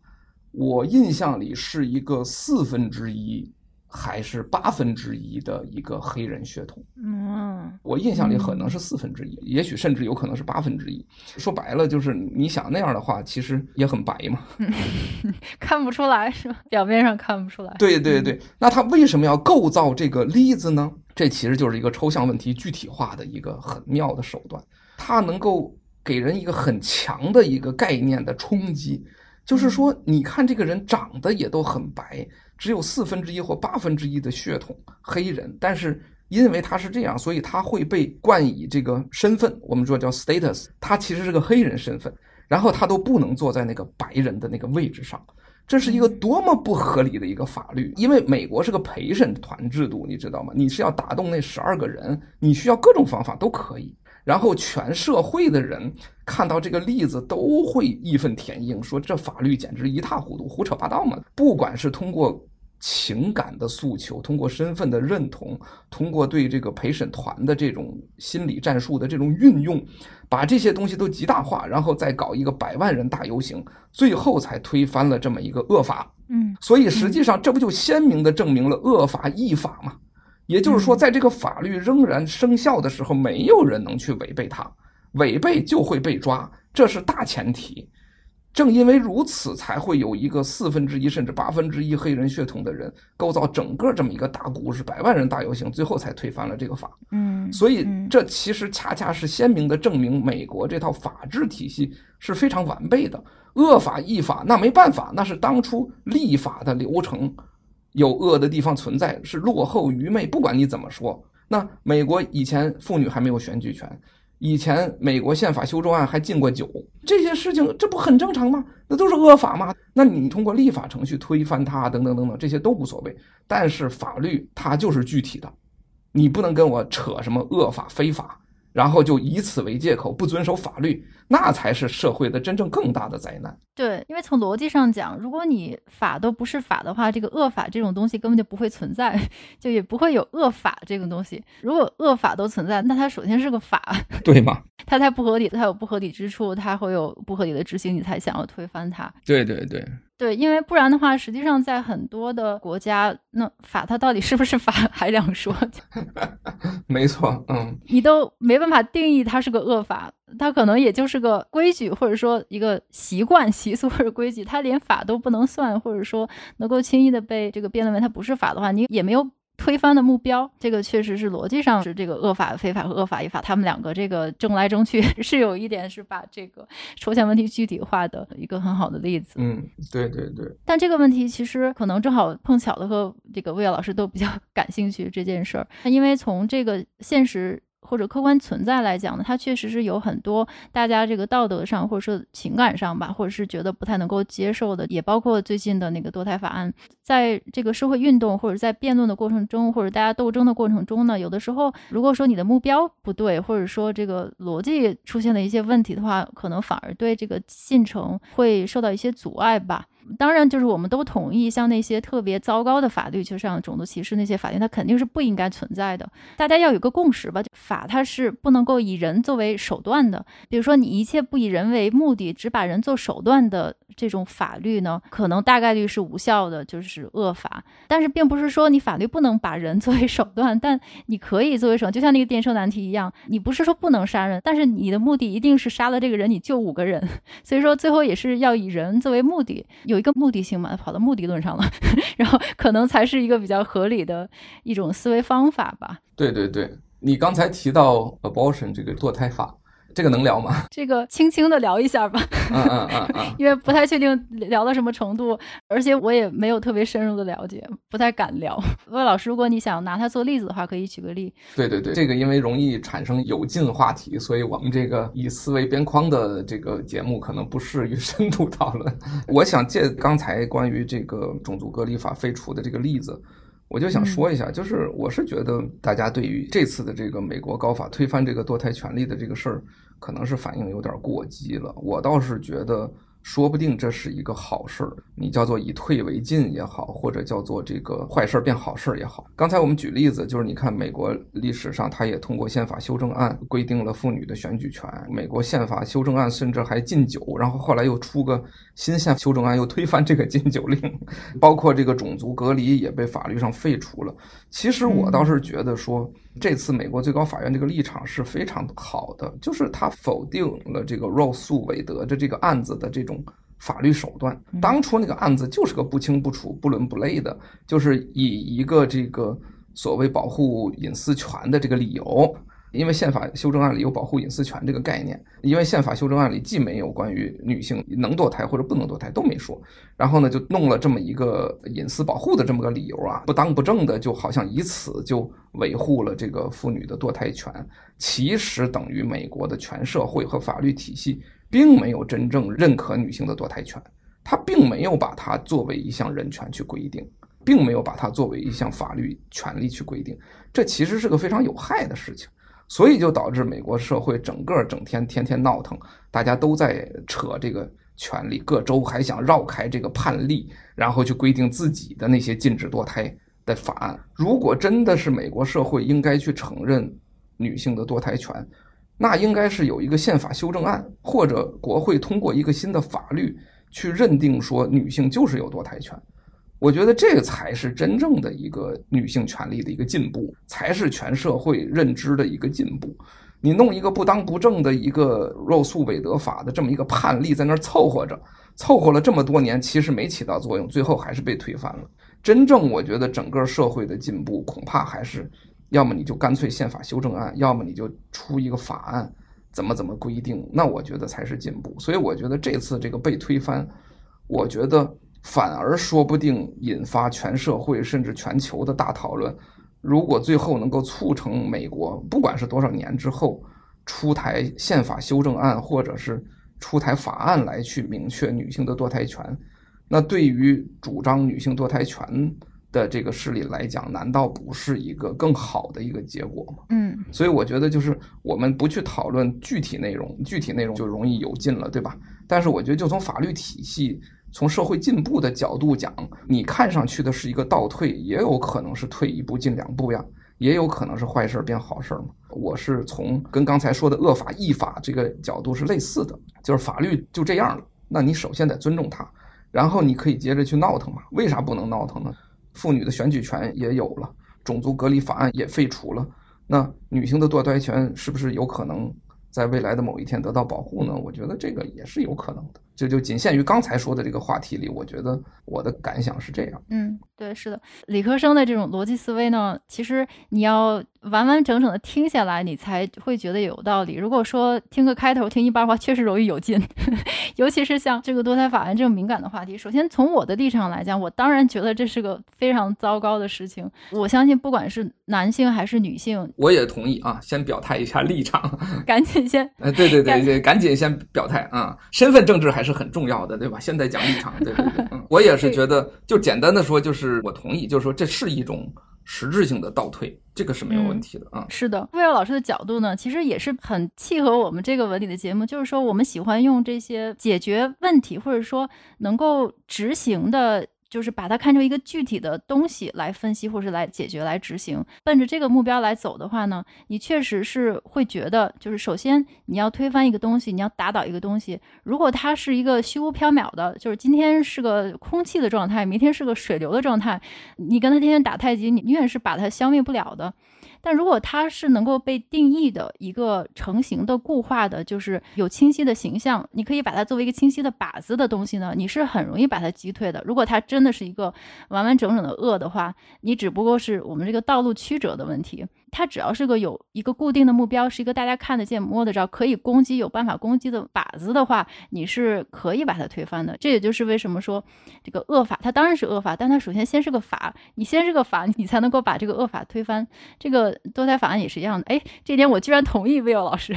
我印象里是一个四分之一还是八分之一的一个黑人血统。嗯，我印象里可能是四分之一，也许甚至有可能是八分之一。说白了就是，你想那样的话，其实也很白嘛，看不出来是吧？表面上看不出来。对对对，那他为什么要构造这个例子呢？这其实就是一个抽象问题具体化的一个很妙的手段，它能够给人一个很强的一个概念的冲击。就是说，你看这个人长得也都很白，只有四分之一或八分之一的血统黑人，但是因为他是这样，所以他会被冠以这个身份，我们说叫 status，他其实是个黑人身份，然后他都不能坐在那个白人的那个位置上，这是一个多么不合理的一个法律，因为美国是个陪审团制度，你知道吗？你是要打动那十二个人，你需要各种方法都可以。然后全社会的人看到这个例子都会义愤填膺，说这法律简直一塌糊涂，胡扯八道嘛！不管是通过情感的诉求，通过身份的认同，通过对这个陪审团的这种心理战术的这种运用，把这些东西都极大化，然后再搞一个百万人大游行，最后才推翻了这么一个恶法。嗯，所以实际上这不就鲜明地证明了恶法亦法吗？也就是说，在这个法律仍然生效的时候，没有人能去违背它，违背就会被抓，这是大前提。正因为如此，才会有一个四分之一甚至八分之一黑人血统的人构造整个这么一个大故事，百万人大游行，最后才推翻了这个法。嗯，所以这其实恰恰是鲜明的证明，美国这套法治体系是非常完备的。恶法亦法，那没办法，那是当初立法的流程有恶的地方存在，是落后愚昧。不管你怎么说，那美国以前妇女还没有选举权。以前美国宪法修正案还禁过酒，这些事情这不很正常吗？那都是恶法吗？那你通过立法程序推翻它，等等等等，这些都无所谓。但是法律它就是具体的，你不能跟我扯什么恶法非法。然后就以此为借口不遵守法律，那才是社会的真正更大的灾难。对，因为从逻辑上讲，如果你法都不是法的话，这个恶法这种东西根本就不会存在，就也不会有恶法这个东西。如果恶法都存在，那它首先是个法，对吗？它才不合理，它有不合理之处，它会有不合理的执行，你才想要推翻它。对对对。对，因为不然的话，实际上在很多的国家，那法它到底是不是法还两说。没错，嗯，你都没办法定义它是个恶法，它可能也就是个规矩，或者说一个习惯、习俗或者规矩，它连法都不能算，或者说能够轻易的被这个辩论为它不是法的话，你也没有。推翻的目标，这个确实是逻辑上是这个恶法非法和恶法亦法，他们两个这个争来争去 是有一点是把这个抽象问题具体化的一个很好的例子。嗯，对对对。但这个问题其实可能正好碰巧的和这个魏老师都比较 感兴趣这件事儿，因为从这个现实。或者客观存在来讲呢，它确实是有很多大家这个道德上或者说情感上吧，或者是觉得不太能够接受的，也包括最近的那个堕胎法案，在这个社会运动或者在辩论的过程中，或者大家斗争的过程中呢，有的时候如果说你的目标不对，或者说这个逻辑出现了一些问题的话，可能反而对这个进程会受到一些阻碍吧。当然，就是我们都同意，像那些特别糟糕的法律，就像种族歧视那些法律，它肯定是不应该存在的。大家要有个共识吧，法它是不能够以人作为手段的。比如说，你一切不以人为目的，只把人做手段的这种法律呢，可能大概率是无效的，就是恶法。但是，并不是说你法律不能把人 作为手段，但你可以作为手段，就像那个电车难题一样，你不是说不能杀人，但是你的目的一定是杀了这个人，你救五个人。所以说，最后也是要以人作为目的。有一个目的性嘛，跑到目的论上了，然后可能才是一个比较合理的一种思维方法吧。对对对，你刚才提到 abortion 这个堕胎法。这个能聊吗？这个轻轻的聊一下吧，嗯嗯嗯嗯，因为不太确定聊到什么程度，而且我也没有特别深入的了解，不太敢聊。魏老师，如果你想拿它做例子的话，可以举个例。对对对，这个因为容易产生有劲话题，所以我们这个以思维边框的这个节目可能不适于 深度讨论。我想借刚才关于这个种族隔离法废除的这个例子。我就想说一下，就是我是觉得大家对于这次的这个美国高法推翻这个堕胎权利的这个事儿，可能是反应有点过激了。我倒是觉得。说不定这是一个好事儿，你叫做以退为进也好，或者叫做这个坏事儿变好事儿也好。刚才我们举例子，就是你看美国历史上，他也通过宪法修正案规定了妇女的选举权。美国宪法修正案甚至还禁酒，然后后来又出个新宪修正案，又推翻这个禁酒令，包括这个种族隔离也被法律上废除了。其实我倒是觉得说。这次美国最高法院这个立场是非常好的，就是他否定了这个罗诉韦德的这个案子的这种法律手段。当初那个案子就是个不清不楚、不伦不类的，就是以一个这个所谓保护隐私权的这个理由。因为宪法修正案里有保护隐私权这个概念，因为宪法修正案里既没有关于女性能堕胎或者不能堕胎都没说，然后呢就弄了这么一个隐私保护的这么个理由啊，不当不正的，就好像以此就维护了这个妇女的堕胎权，其实等于美国的全社会和法律体系并没有真正认可女性的堕胎权，它并没有把它作为一项人权去规定，并没有把它作为一项法律权利去规定，这其实是个非常有害的事情。所以就导致美国社会整个整天天天闹腾，大家都在扯这个权利，各州还想绕开这个判例，然后去规定自己的那些禁止堕胎的法案。如果真的是美国社会应该去承认女性的堕胎权，那应该是有一个宪法修正案，或者国会通过一个新的法律去认定说女性就是有堕胎权。我觉得这个才是真正的一个女性权利的一个进步，才是全社会认知的一个进步。你弄一个不当不正的一个肉诉韦德法的这么一个判例在那儿凑合着，凑合了这么多年，其实没起到作用，最后还是被推翻了。真正我觉得整个社会的进步，恐怕还是要么你就干脆宪法修正案，要么你就出一个法案，怎么怎么规定，那我觉得才是进步。所以我觉得这次这个被推翻，我觉得。反而说不定引发全社会甚至全球的大讨论。如果最后能够促成美国，不管是多少年之后出台宪法修正案，或者是出台法案来去明确女性的堕胎权，那对于主张女性堕胎权的这个势力来讲，难道不是一个更好的一个结果吗？嗯，所以我觉得就是我们不去讨论具体内容，具体内容就容易有劲了，对吧？但是我觉得就从法律体系。从社会进步的角度讲，你看上去的是一个倒退，也有可能是退一步进两步呀，也有可能是坏事变好事嘛。我是从跟刚才说的恶法易法这个角度是类似的，就是法律就这样了，那你首先得尊重它，然后你可以接着去闹腾嘛。为啥不能闹腾呢？妇女的选举权也有了，种族隔离法案也废除了，那女性的堕胎权是不是有可能在未来的某一天得到保护呢？我觉得这个也是有可能的。就就仅限于刚才说的这个话题里，我觉得我的感想是这样。嗯，对，是的，理科生的这种逻辑思维呢，其实你要完完整整的听下来，你才会觉得有道理。如果说听个开头，听一半的话，确实容易有劲。尤其是像这个多胎法案这种敏感的话题，首先从我的立场来讲，我当然觉得这是个非常糟糕的事情。我相信，不管是男性还是女性，我也同意啊。先表态一下立场，赶紧先，哎，对对对对，赶紧先表态啊，身份政治还是很重要的，对吧？现在讲立场，对对对，嗯，我也是觉得，就简单的说，就是我同意，就是说这是一种实质性的倒退，这个是没有问题的啊。嗯，是的，魏老师的角度呢，其实也是很契合我们这个文理的节目，就是说我们喜欢用这些解决问题，或者说能够执行的。就是把它看成一个具体的东西来分析，或是来解决、来执行。奔着这个目标来走的话呢，你确实是会觉得，就是首先你要推翻一个东西，你要打倒一个东西。如果它是一个虚无缥缈的，就是今天是个空气的状态，明天是个水流的状态，你跟他天天打太极，你永远是把它消灭不了的。但如果它是能够被定义的一个成型的固化的，就是有清晰的形象，你可以把它作为一个清晰的靶子的东西呢，你是很容易把它击退的。如果它真的是一个完完整整的恶的话，你只不过是我们这个道路曲折的问题。它只要是个有一个固定的目标，是一个大家看得见、摸得着、可以攻击、有办法攻击的靶子的话，你是可以把它推翻的。这也就是为什么说这个恶法，它当然是恶法，但它首先先是个法，你先是个法，你才能够把这个恶法推翻。这个堕胎法案也是一样的。哎，这点我居然同意 Will 老师。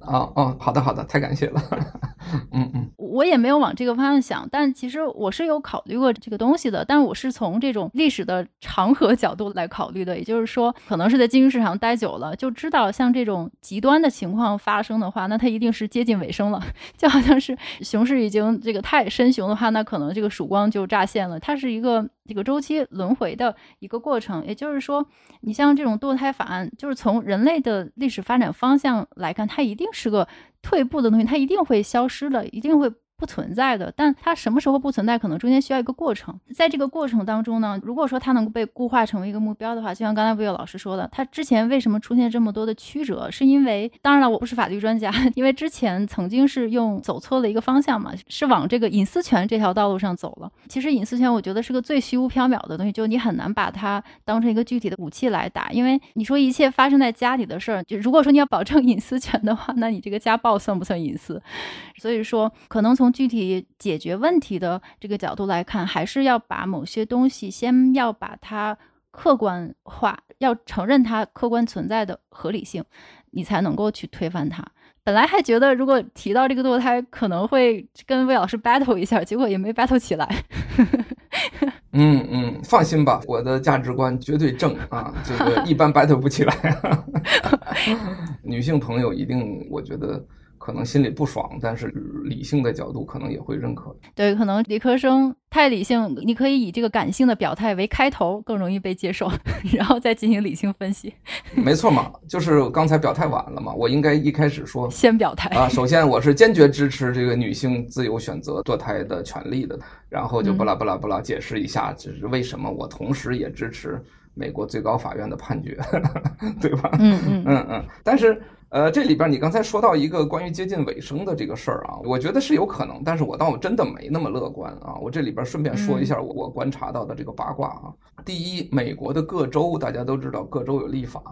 哦 哦，好的好的，太感谢了。嗯嗯，我也没有往这个方向想，但其实我是有考虑过这个东西的，但我是从这种历史的长河角度来考虑的，也就是说，可能是在。金融市场待久了，就知道像这种极端的情况发生的话，那它一定是接近尾声了。就好像是熊市已经这个太深熊的话，那可能这个曙光就乍现了。它是一个这个周期轮回的一个过程。也就是说，你像这种堕胎法案，就是从人类的历史发展方向来看，它一定是个退步的东西，它一定会消失的，一定会。不存在的，但它什么时候不存在？可能中间需要一个过程。在这个过程当中呢，如果说它能够被固化成为一个目标的话，就像刚才魏老师说的，它之前为什么出现这么多的曲折？是因为，当然了，我不是法律专家，因为之前曾经是用走错了一个方向嘛，是往这个隐私权这条道路上走了。其实隐私权，我觉得是个最虚无缥缈的东西，就你很难把它当成一个具体的武器来打。因为你说一切发生在家里的事儿，就如果说你要保证隐私权的话，那你这个家暴算不算隐私？所以说，可能从从具体解决问题的这个角度来看，还是要把某些东西先要把它客观化，要承认它客观存在的合理性，你才能够去推翻它。本来还觉得如果提到这个堕胎，可能会跟魏老师 battle 一下，结果也没 battle 起来。嗯嗯，放心吧，我的价值观绝对正啊，这个一般 battle 不起来。女性朋友一定，我觉得。可能心里不爽，但是理性的角度可能也会认可。对，可能理科生太理性，你可以以这个感性的表态为开头，更容易被接受，然后再进行理性分析。没错嘛，就是刚才表态晚了嘛，我应该一开始说先表态啊。首先，我是坚决支持这个女性自由选择堕胎的权利的，然后就巴拉巴拉巴拉解释一下，就是为什么我同时也支持美国最高法院的判决，对吧？嗯嗯嗯嗯，但是。呃，这里边你刚才说到一个关于接近尾声的这个事儿啊，我觉得是有可能，但是我倒真的没那么乐观啊。我这里边顺便说一下我我观察到的这个八卦啊。第一，美国的各州大家都知道，各州有立法。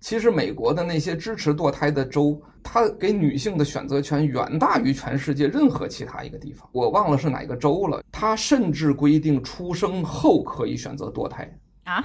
其实美国的那些支持堕胎的州，它给女性的选择权远大于全世界任何其他一个地方。我忘了是哪个州了，它甚至规定出生后可以选择堕胎啊。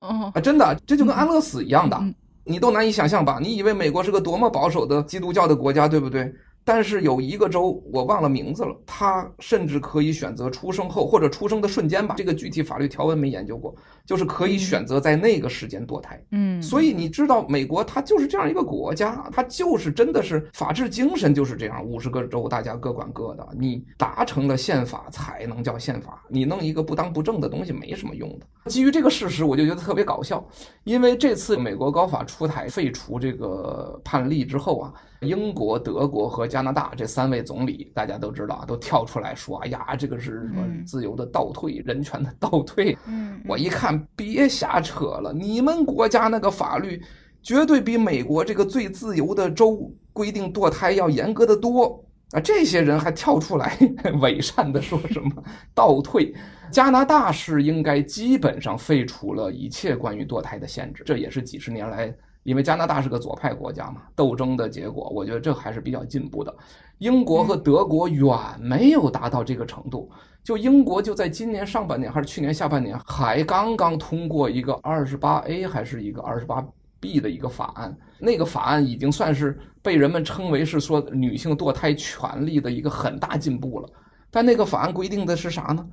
啊，真的，这就跟安乐死一样的。你都难以想象吧？你以为美国是个多么保守的基督教的国家，对不对？但是有一个州，我忘了名字了，他甚至可以选择出生后或者出生的瞬间吧，这个具体法律条文没研究过，就是可以选择在那个时间堕胎。嗯，所以你知道，美国它就是这样一个国家，它就是真的是法治精神就是这样，五十个州大家各管各的，你达成了宪法才能叫宪法，你弄一个不当不正的东西没什么用的。基于这个事实，我就觉得特别搞笑，因为这次美国高法出台废除这个判例之后啊。英国、德国和加拿大这三位总理，大家都知道啊，都跳出来说：“哎呀，这个是什么自由的倒退，人权的倒退。”嗯，我一看，别瞎扯了，你们国家那个法律绝对比美国这个最自由的州规定堕胎要严格的多啊！这些人还跳出来伪善的说什么倒退？加拿大是应该基本上废除了一切关于堕胎的限制，这也是几十年来。因为加拿大是个左派国家嘛，斗争的结果，我觉得这还是比较进步的。英国和德国远没有达到这个程度，就英国就在今年上半年还是去年下半年，还刚刚通过一个二十八 A 还是一个二十八 B 的一个法案，那个法案已经算是被人们称为是说女性堕胎权利的一个很大进步了。但那个法案规定的是啥呢？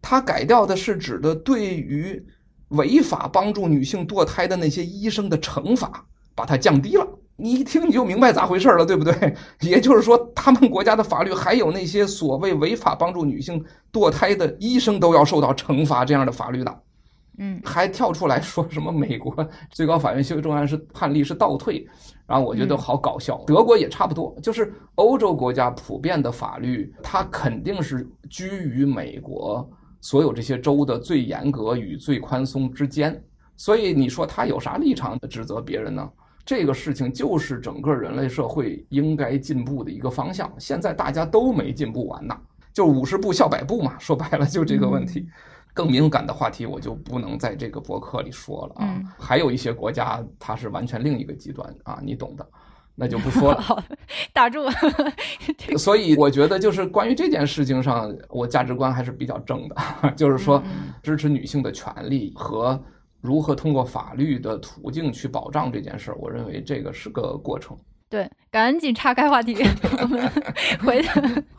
它改掉的是指的对于。违法帮助女性堕胎的那些医生的惩罚，把它降低了。你一听你就明白咋回事了，对不对？也就是说，他们国家的法律还有那些所谓违法帮助女性堕胎的医生都要受到惩罚这样的法律的。嗯，还跳出来说什么美国最高法院修正案是判例是倒退，然后我觉得好搞笑。德国也差不多，就是欧洲国家普遍的法律，它肯定是居于美国。所有这些州的最严格与最宽松之间，所以你说他有啥立场指责别人呢？这个事情就是整个人类社会应该进步的一个方向。现在大家都没进步完呢，就五十步笑百步嘛。说白了就这个问题。更敏感的话题我就不能在这个博客里说了啊。还有一些国家它是完全另一个极端啊，你懂的。那就不说了。好，打住。所以我觉得，就是关于这件事情上，我价值观还是比较正的，就是说支持女性的权利和如何通过法律的途径去保障这件事儿，我认为这个是个过程。对，赶紧岔开话题，我们 回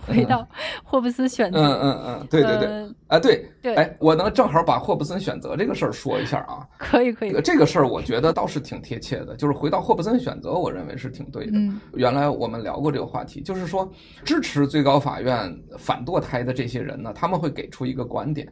回到霍布斯选择。嗯嗯嗯，对对对，呃、啊对对，哎，我能正好把霍布森选择这个事儿说一下啊？可以可以，这个事儿我觉得倒是挺贴切的，就是回到霍布森选择，我认为是挺对的。嗯，原来我们聊过这个话题，就是说支持最高法院反堕胎的这些人呢，他们会给出一个观点。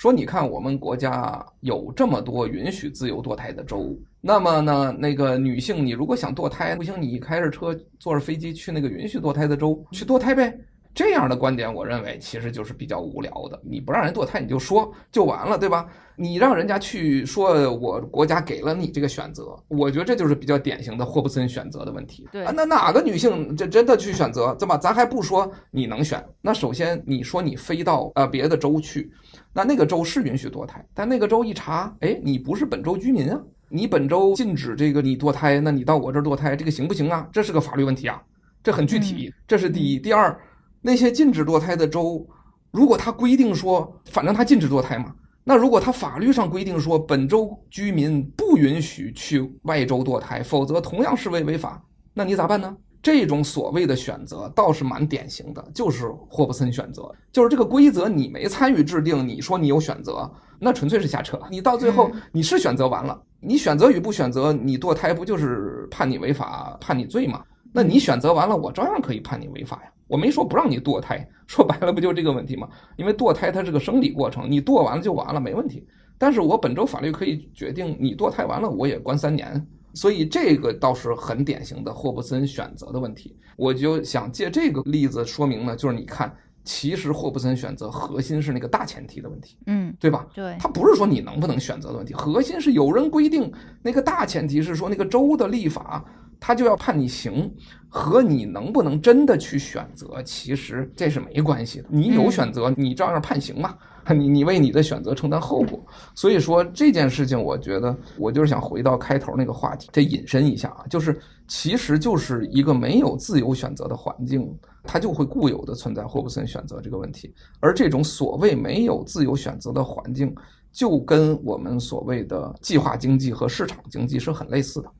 说，你看我们国家有这么多允许自由堕胎的州，那么呢，那个女性你如果想堕胎，不行，你开着车坐着飞机去那个允许堕胎的州去堕胎呗。这样的观点，我认为其实就是比较无聊的。你不让人堕胎，你就说就完了，对吧？你让人家去说，我国家给了你这个选择，我觉得这就是比较典型的霍布森选择的问题。对啊，那哪个女性这真的去选择，对吧？咱还不说你能选，那首先你说你飞到呃别的州去。那那个州是允许堕胎，但那个州一查，哎，你不是本州居民啊，你本州禁止这个你堕胎，那你到我这儿堕胎，这个行不行啊？这是个法律问题啊，这很具体，这是第一。第二，那些禁止堕胎的州，如果他规定说，反正他禁止堕胎嘛，那如果他法律上规定说本州居民不允许去外州堕胎，否则同样视为违法，那你咋办呢？这种所谓的选择倒是蛮典型的，就是霍布森选择，就是这个规则你没参与制定，你说你有选择，那纯粹是瞎扯。你到最后你是选择完了，你选择与不选择，你堕胎不就是判你违法、判你罪吗？那你选择完了，我照样可以判你违法呀。我没说不让你堕胎，说白了不就这个问题吗？因为堕胎它是个生理过程，你堕完了就完了，没问题。但是我本周法律可以决定，你堕胎完了我也关三年。所以这个倒是很典型的霍布森选择的问题。我就想借这个例子说明呢，就是你看。其实霍布森选择核心是那个大前提的问题，嗯，对吧？对，他不是说你能不能选择的问题，核心是有人规定那个大前提是说那个州的立法，他就要判你刑，和你能不能真的去选择，其实这是没关系的。你有选择，你照样判刑嘛，你你为你的选择承担后果。所以说这件事情，我觉得我就是想回到开头那个话题，这引申一下啊，就是其实就是一个没有自由选择的环境。它就会固有的存在霍布森选择这个问题，而这种所谓没有自由选择的环境，就跟我们所谓的计划经济和市场经济是很类似的，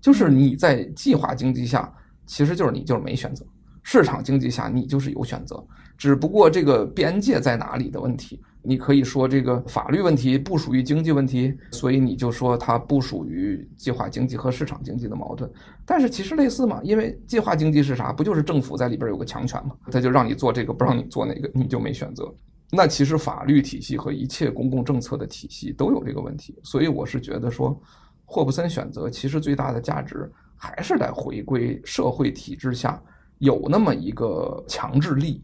就是你在计划经济下，其实就是你就是没选择；市场经济下，你就是有选择，只不过这个边界在哪里的问题。你可以说这个法律问题不属于经济问题，所以你就说它不属于计划经济和市场经济的矛盾。但是其实类似嘛，因为计划经济是啥？不就是政府在里边有个强权嘛？他就让你做这个，不让你做那个，你就没选择。那其实法律体系和一切公共政策的体系都有这个问题。所以我是觉得说，霍布森选择其实最大的价值还是得回归社会体制下有那么一个强制力。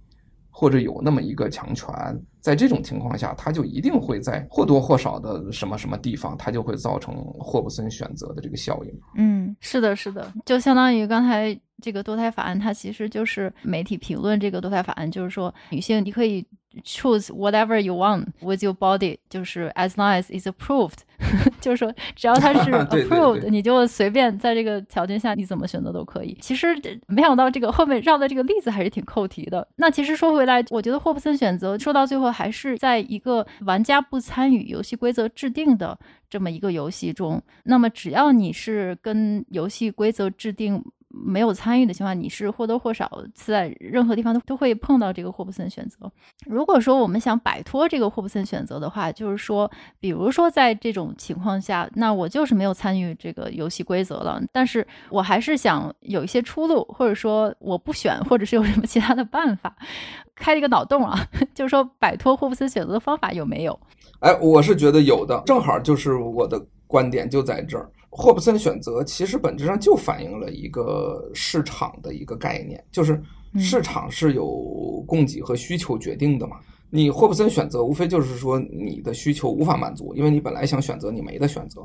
或者有那么一个强权，在这种情况下，它就一定会在或多或少的什么什么地方，它就会造成霍布森选择的这个效应。嗯，是的，是的，就相当于刚才这个堕胎法案，它其实就是媒体评论这个堕胎法案，就是说女性你可以。Choose whatever you want with your body，就是 as long as it's approved，就是说只要它是 approved，你就随便在这个条件下你怎么选择都可以。其实没想到这个后面绕的这个例子还是挺扣题的。那其实说回来，我觉得霍布森选择说到最后还是在一个玩家不参与游戏规则制定的这么一个游戏中。那么只要你是跟游戏规则制定。没有参与的情况，你是或多或少在任何地方都都会碰到这个霍布森选择。如果说我们想摆脱这个霍布森选择的话，就是说，比如说在这种情况下，那我就是没有参与这个游戏规则了，但是我还是想有一些出路，或者说我不选，或者是有什么其他的办法，开一个脑洞啊，就是说摆脱霍布森选择的方法有没有？哎，我是觉得有的，正好就是我的观点就在这儿。霍布森选择其实本质上就反映了一个市场的一个概念，就是市场是由供给和需求决定的嘛。你霍布森选择无非就是说你的需求无法满足，因为你本来想选择，你没得选择，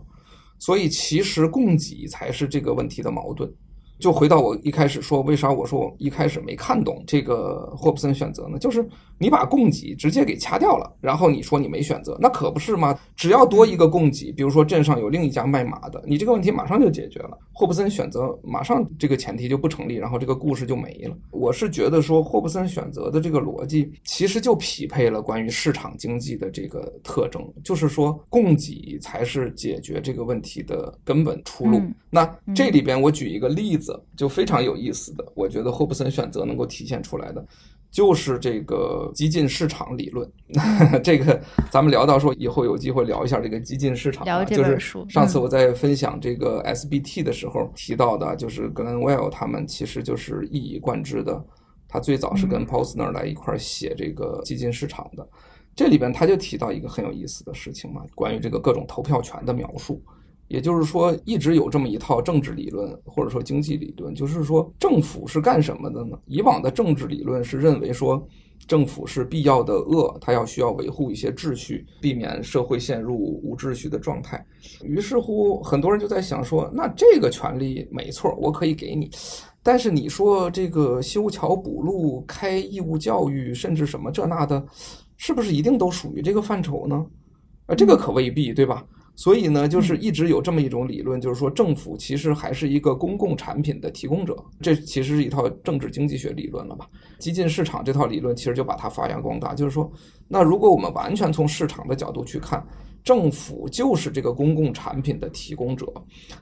所以其实供给才是这个问题的矛盾。就回到我一开始说，为啥我说我一开始没看懂这个霍布森选择呢？就是你把供给直接给掐掉了，然后你说你没选择，那可不是吗？只要多一个供给，比如说镇上有另一家卖马的，你这个问题马上就解决了。霍布森选择马上这个前提就不成立，然后这个故事就没了。我是觉得说霍布森选择的这个逻辑其实就匹配了关于市场经济的这个特征，就是说供给才是解决这个问题的根本出路。那这里边我举一个例子。就非常有意思的，我觉得霍布森选择能够体现出来的，就是这个激进市场理论。这个咱们聊到说以后有机会聊一下这个激进市场啊，就是上次我在分享这个 SBT 的时候提到的，就是 Glenn Weil 他们其实就是一以贯之的，他最早是跟 Posner 来一块写这个激进市场的。这里边他就提到一个很有意思的事情嘛，关于这个各种投票权的描述。也就是说，一直有这么一套政治理论，或者说经济理论，就是说政府是干什么的呢？以往的政治理论是认为说，政府是必要的恶，它要需要维护一些秩序，避免社会陷入无秩序的状态。于是乎，很多人就在想说，那这个权利没错，我可以给你，但是你说这个修桥补路、开义务教育，甚至什么这那的，是不是一定都属于这个范畴呢？啊，这个可未必，对吧？所以呢，就是一直有这么一种理论，就是说政府其实还是一个公共产品的提供者，这其实是一套政治经济学理论了吧？激进市场这套理论其实就把它发扬光大，就是说，那如果我们完全从市场的角度去看，政府就是这个公共产品的提供者，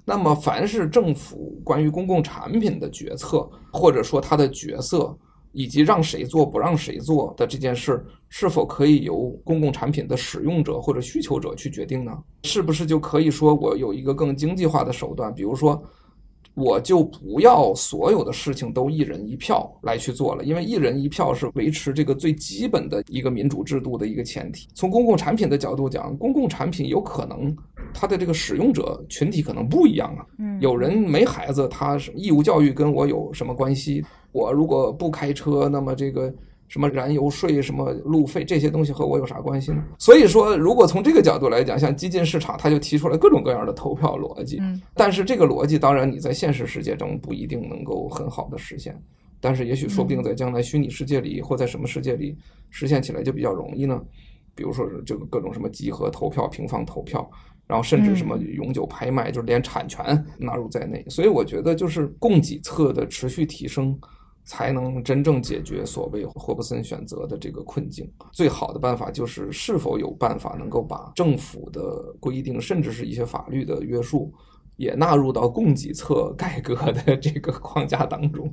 那么凡是政府关于公共产品的决策，或者说它的角色。以及让谁做不让谁做的这件事，是否可以由公共产品的使用者或者需求者去决定呢？是不是就可以说我有一个更经济化的手段，比如说我就不要所有的事情都一人一票来去做了，因为一人一票是维持这个最基本的一个民主制度的一个前提。从公共产品的角度讲，公共产品有可能它的这个使用者群体可能不一样啊。有人没孩子，他义务教育跟我有什么关系？我如果不开车，那么这个。什么燃油税、什么路费这些东西和我有啥关系呢？所以说，如果从这个角度来讲，像激进市场，他就提出了各种各样的投票逻辑。嗯，但是这个逻辑当然你在现实世界中不一定能够很好的实现，但是也许说不定在将来虚拟世界里或在什么世界里实现起来就比较容易呢？比如说是这个各种什么集合投票、平方投票，然后甚至什么永久拍卖，就是连产权纳入在内。所以我觉得就是供给侧的持续提升。才能真正解决所谓霍布森选择的这个困境。最好的办法就是是否有办法能够把政府的规定，甚至是一些法律的约束，也纳入到供给侧改革的这个框架当中。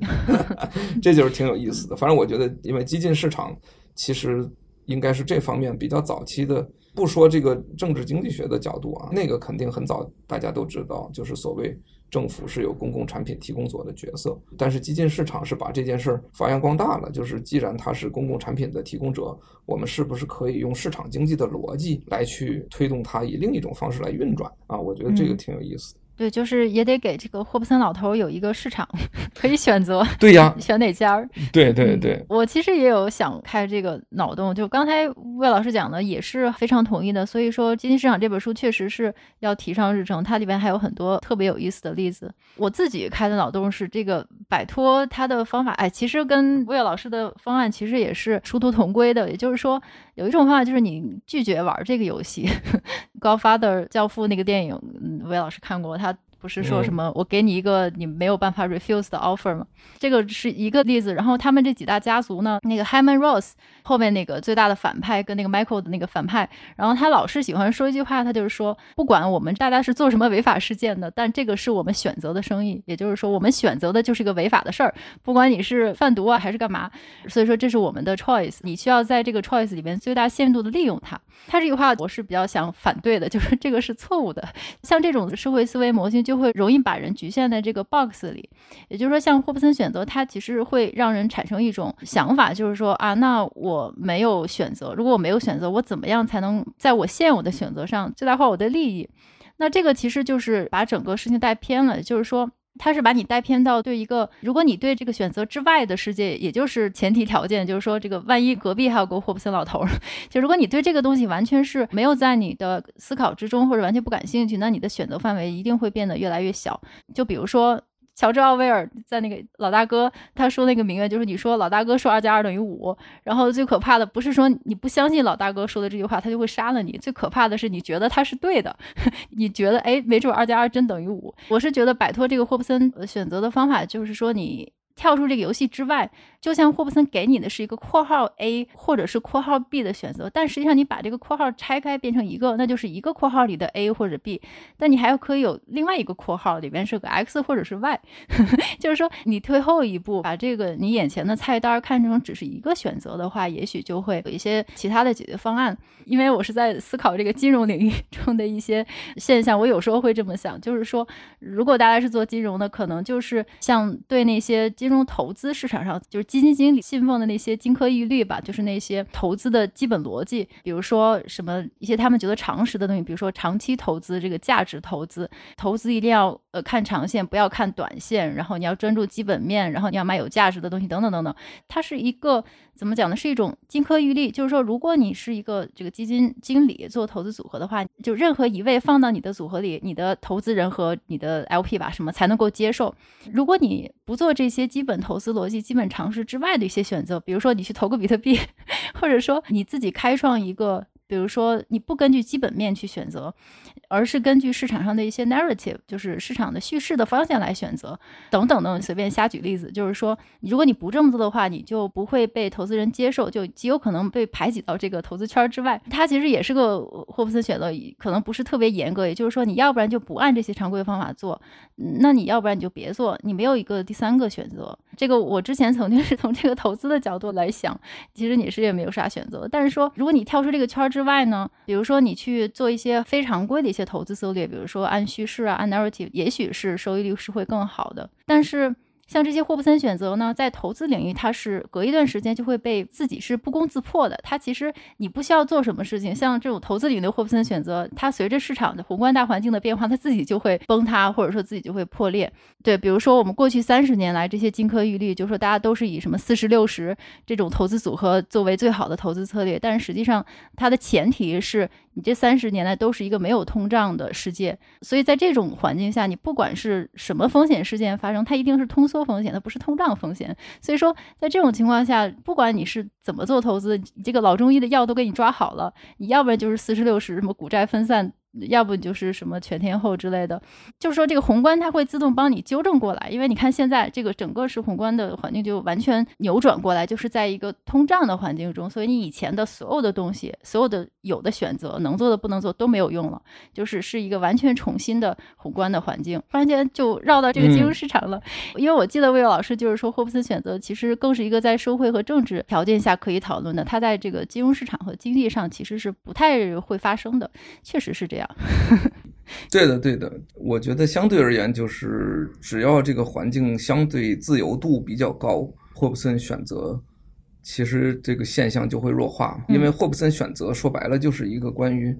这就是挺有意思的。反正我觉得，因为激进市场其实应该是这方面比较早期的。不说这个政治经济学的角度啊，那个肯定很早大家都知道，就是所谓。政府是有公共产品提供者的角色，但是基金市场是把这件事儿发扬光大了。就是既然它是公共产品的提供者，我们是不是可以用市场经济的逻辑来去推动它，以另一种方式来运转啊？我觉得这个挺有意思的。嗯对，就是也得给这个霍布森老头有一个市场 可以选择。对呀，选哪家儿？对对对、嗯。我其实也有想开这个脑洞，就刚才魏老师讲的也是非常同意的。所以说，《基金市场》这本书确实是要提上日程，它里边还有很多特别有意思的例子。我自己开的脑洞是这个摆脱它的方法，哎，其实跟魏老师的方案其实也是殊途同归的。也就是说，有一种方法就是你拒绝玩这个游戏，《Godfather》教父那个电影，嗯，魏老师看过他。不是说什么我给你一个你没有办法 refuse 的 offer 吗？这个是一个例子。然后他们这几大家族呢，那个 Hyman Ross 后面那个最大的反派跟那个 Michael 的那个反派，然后他老是喜欢说一句话，他就是说，不管我们大家是做什么违法事件的，但这个是我们选择的生意，也就是说，我们选择的就是一个违法的事儿，不管你是贩毒啊还是干嘛。所以说这是我们的 choice，你需要在这个 choice 里面最大限度的利用它。他这句话我是比较想反对的，就是这个是错误的。像这种社会思维模型就。会容易把人局限在这个 box 里，也就是说，像霍布森选择，它其实会让人产生一种想法，就是说啊，那我没有选择，如果我没有选择，我怎么样才能在我现有的选择上最大化我的利益？那这个其实就是把整个事情带偏了，就是说。他是把你带偏到对一个，如果你对这个选择之外的世界，也就是前提条件，就是说这个万一隔壁还有个霍普森老头，就如果你对这个东西完全是没有在你的思考之中，或者完全不感兴趣，那你的选择范围一定会变得越来越小。就比如说。乔治奥威尔在那个老大哥，他说那个名言就是你说老大哥说二加二等于五，然后最可怕的不是说你不相信老大哥说的这句话，他就会杀了你，最可怕的是你觉得他是对的，你觉得哎，没准二加二真等于五。我是觉得摆脱这个霍布森选择的方法就是说你。跳出这个游戏之外，就像霍布森给你的是一个括号 A 或者是括号 B 的选择，但实际上你把这个括号拆开变成一个，那就是一个括号里的 A 或者 B，但你还可以有另外一个括号里边是个 X 或者是 Y，就是说你退后一步，把这个你眼前的菜单看成只是一个选择的话，也许就会有一些其他的解决方案。因为我是在思考这个金融领域中的一些现象，我有时候会这么想，就是说如果大家是做金融的，可能就是像对那些。金融投资市场上，就是基金经理信奉的那些金科玉律吧，就是那些投资的基本逻辑，比如说什么一些他们觉得常识的东西，比如说长期投资，这个价值投资，投资一定要呃看长线，不要看短线，然后你要专注基本面，然后你要买有价值的东西，等等等等，它是一个。怎么讲呢？是一种金科玉律，就是说，如果你是一个这个基金经理做投资组合的话，就任何一位放到你的组合里，你的投资人和你的 LP 吧，什么才能够接受？如果你不做这些基本投资逻辑、基本常识之外的一些选择，比如说你去投个比特币，或者说你自己开创一个。比如说，你不根据基本面去选择，而是根据市场上的一些 narrative，就是市场的叙事的方向来选择，等等等，随便瞎举例子，就是说，如果你不这么做的话，你就不会被投资人接受，就极有可能被排挤到这个投资圈之外。它其实也是个霍布森选择，可能不是特别严格，也就是说，你要不然就不按这些常规方法做，那你要不然你就别做，你没有一个第三个选择。这个我之前曾经是从这个投资的角度来想，其实你是也没有啥选择。但是说，如果你跳出这个圈。之外呢，比如说你去做一些非常规的一些投资策略，比如说按趋势啊，按 narrative，也许是收益率是会更好的，但是。像这些霍布森选择呢，在投资领域，它是隔一段时间就会被自己是不攻自破的。它其实你不需要做什么事情，像这种投资领域的霍布森选择，它随着市场的宏观大环境的变化，它自己就会崩塌，或者说自己就会破裂。对，比如说我们过去三十年来这些金科玉律，就是说大家都是以什么四十六十这种投资组合作为最好的投资策略，但是实际上它的前提是。你这三十年来都是一个没有通胀的世界，所以在这种环境下，你不管是什么风险事件发生，它一定是通缩风险，它不是通胀风险。所以说，在这种情况下，不管你是怎么做投资，这个老中医的药都给你抓好了，你要不然就是四十六十，什么股债分散。要不就是什么全天候之类的，就是说这个宏观它会自动帮你纠正过来，因为你看现在这个整个是宏观的环境就完全扭转过来，就是在一个通胀的环境中，所以你以前的所有的东西，所有的有的选择，能做的不能做都没有用了，就是是一个完全重新的宏观的环境。突然间就绕到这个金融市场了，嗯、因为我记得魏老师就是说霍布斯选择其实更是一个在社会和政治条件下可以讨论的，它在这个金融市场和经济上其实是不太会发生的，确实是这样。对的，对的，我觉得相对而言，就是只要这个环境相对自由度比较高，霍布森选择其实这个现象就会弱化，因为霍布森选择说白了就是一个关于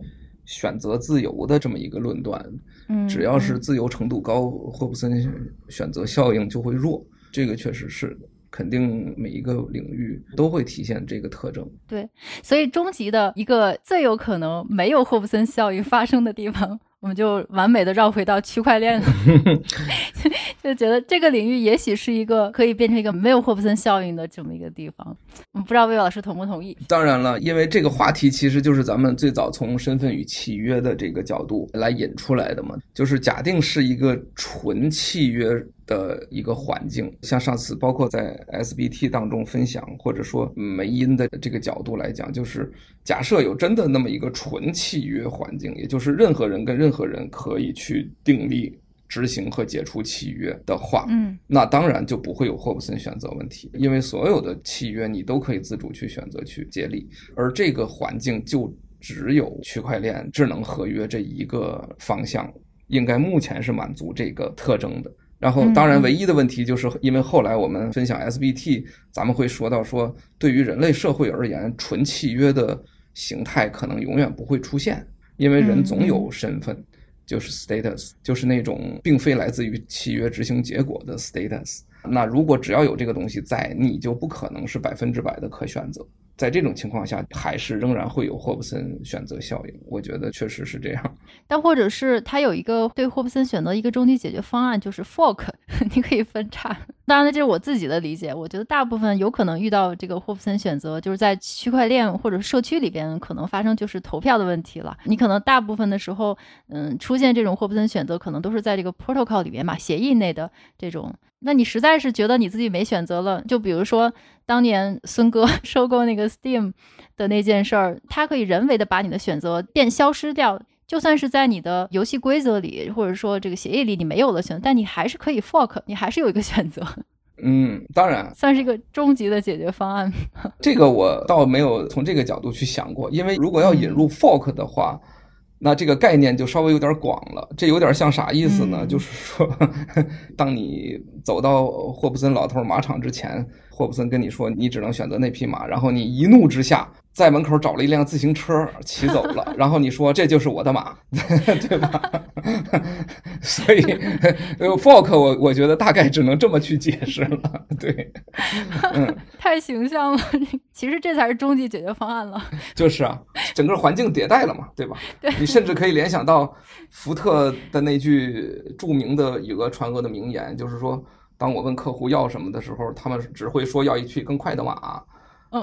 选择自由的这么一个论断。嗯，只要是自由程度高，霍布森选择效应就会弱，这个确实是的。肯定每一个领域都会体现这个特征。对，所以终极的一个最有可能没有霍布森效应发生的地方，我们就完美的绕回到区块链了。就觉得这个领域也许是一个可以变成一个没有霍布森效应的这么一个地方。我不知道魏老师同不同意？当然了，因为这个话题其实就是咱们最早从身份与契约的这个角度来引出来的嘛。就是假定是一个纯契约。的一个环境，像上次包括在 SBT 当中分享，或者说梅因的这个角度来讲，就是假设有真的那么一个纯契约环境，也就是任何人跟任何人可以去订立、执行和解除契约的话，嗯，那当然就不会有霍布森选择问题，因为所有的契约你都可以自主去选择去接力，而这个环境就只有区块链智能合约这一个方向，应该目前是满足这个特征的。然后，当然，唯一的问题就是因为后来我们分享 SBT，咱们会说到说，对于人类社会而言，纯契约的形态可能永远不会出现，因为人总有身份，就是 status，就是那种并非来自于契约执行结果的 status。那如果只要有这个东西在，你就不可能是百分之百的可选择。在这种情况下，还是仍然会有霍布森选择效应。我觉得确实是这样。但或者是他有一个对霍布森选择一个终极解决方案，就是 fork，你可以分叉。当然了，这是我自己的理解。我觉得大部分有可能遇到这个霍布森选择，就是在区块链或者社区里边可能发生就是投票的问题了。你可能大部分的时候，嗯，出现这种霍布森选择，可能都是在这个 protocol 里面嘛，协议内的这种。那你实在是觉得你自己没选择了，就比如说当年孙哥 收购那个 Steam 的那件事儿，他可以人为的把你的选择变消失掉，就算是在你的游戏规则里或者说这个协议里你没有了选择，但你还是可以 fork，你还是有一个选择。嗯，当然算是一个终极的解决方案。这个我倒没有从这个角度去想过，因为如果要引入 fork 的话。嗯那这个概念就稍微有点广了，这有点像啥意思呢？嗯、就是说，当你走到霍布森老头马场之前，霍布森跟你说你只能选择那匹马，然后你一怒之下。在门口找了一辆自行车骑走了，然后你说这就是我的马，对吧？所以，fork 我我觉得大概只能这么去解释了，对，嗯，太形象了，其实这才是终极解决方案了。就是啊，整个环境迭代了嘛，对吧？对，你甚至可以联想到福特的那句著名的以讹传讹的名言，就是说，当我问客户要什么的时候，他们只会说要一匹更快的马。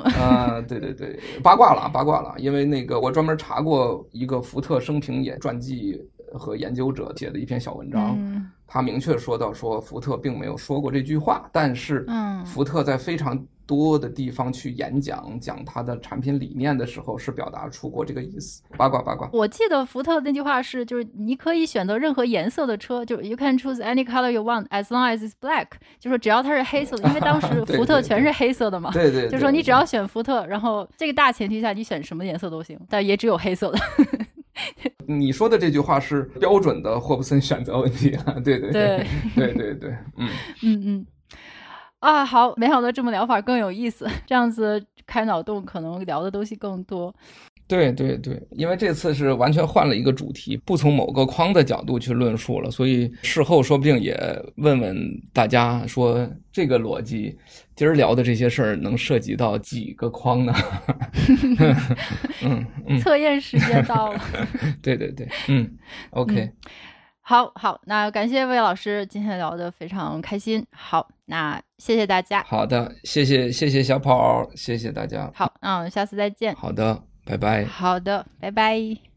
嗯、呃，对对对，八卦了，八卦了，因为那个我专门查过一个福特生平演传记和研究者写的一篇小文章，嗯、他明确说到说福特并没有说过这句话，但是，嗯，福特在非常多的地方去演讲，讲他的产品理念的时候，是表达出过这个意思。八卦八卦，我记得福特那句话是，就是你可以选择任何颜色的车，就是 you can choose any color you want as long as it's black，就是只要它是黑色的，因为当时福特全是黑色的嘛。对 对，就是说你只要选福特，然后这个大前提下你选什么颜色都行，但也只有黑色的。你说的这句话是标准的霍布森选择问题啊！对对对对对对，嗯嗯嗯。啊，好，没想到这么聊法更有意思，这样子开脑洞，可能聊的东西更多。对对对，因为这次是完全换了一个主题，不从某个框的角度去论述了，所以事后说不定也问问大家说，这个逻辑，今儿聊的这些事儿能涉及到几个框呢？嗯，嗯测验时间到了。对对对，嗯，OK。嗯好好，那感谢魏老师，今天聊得非常开心。好，那谢谢大家。好的，谢谢谢谢小跑，谢谢大家。好，那我们下次再见。好的，拜拜。好的，拜拜。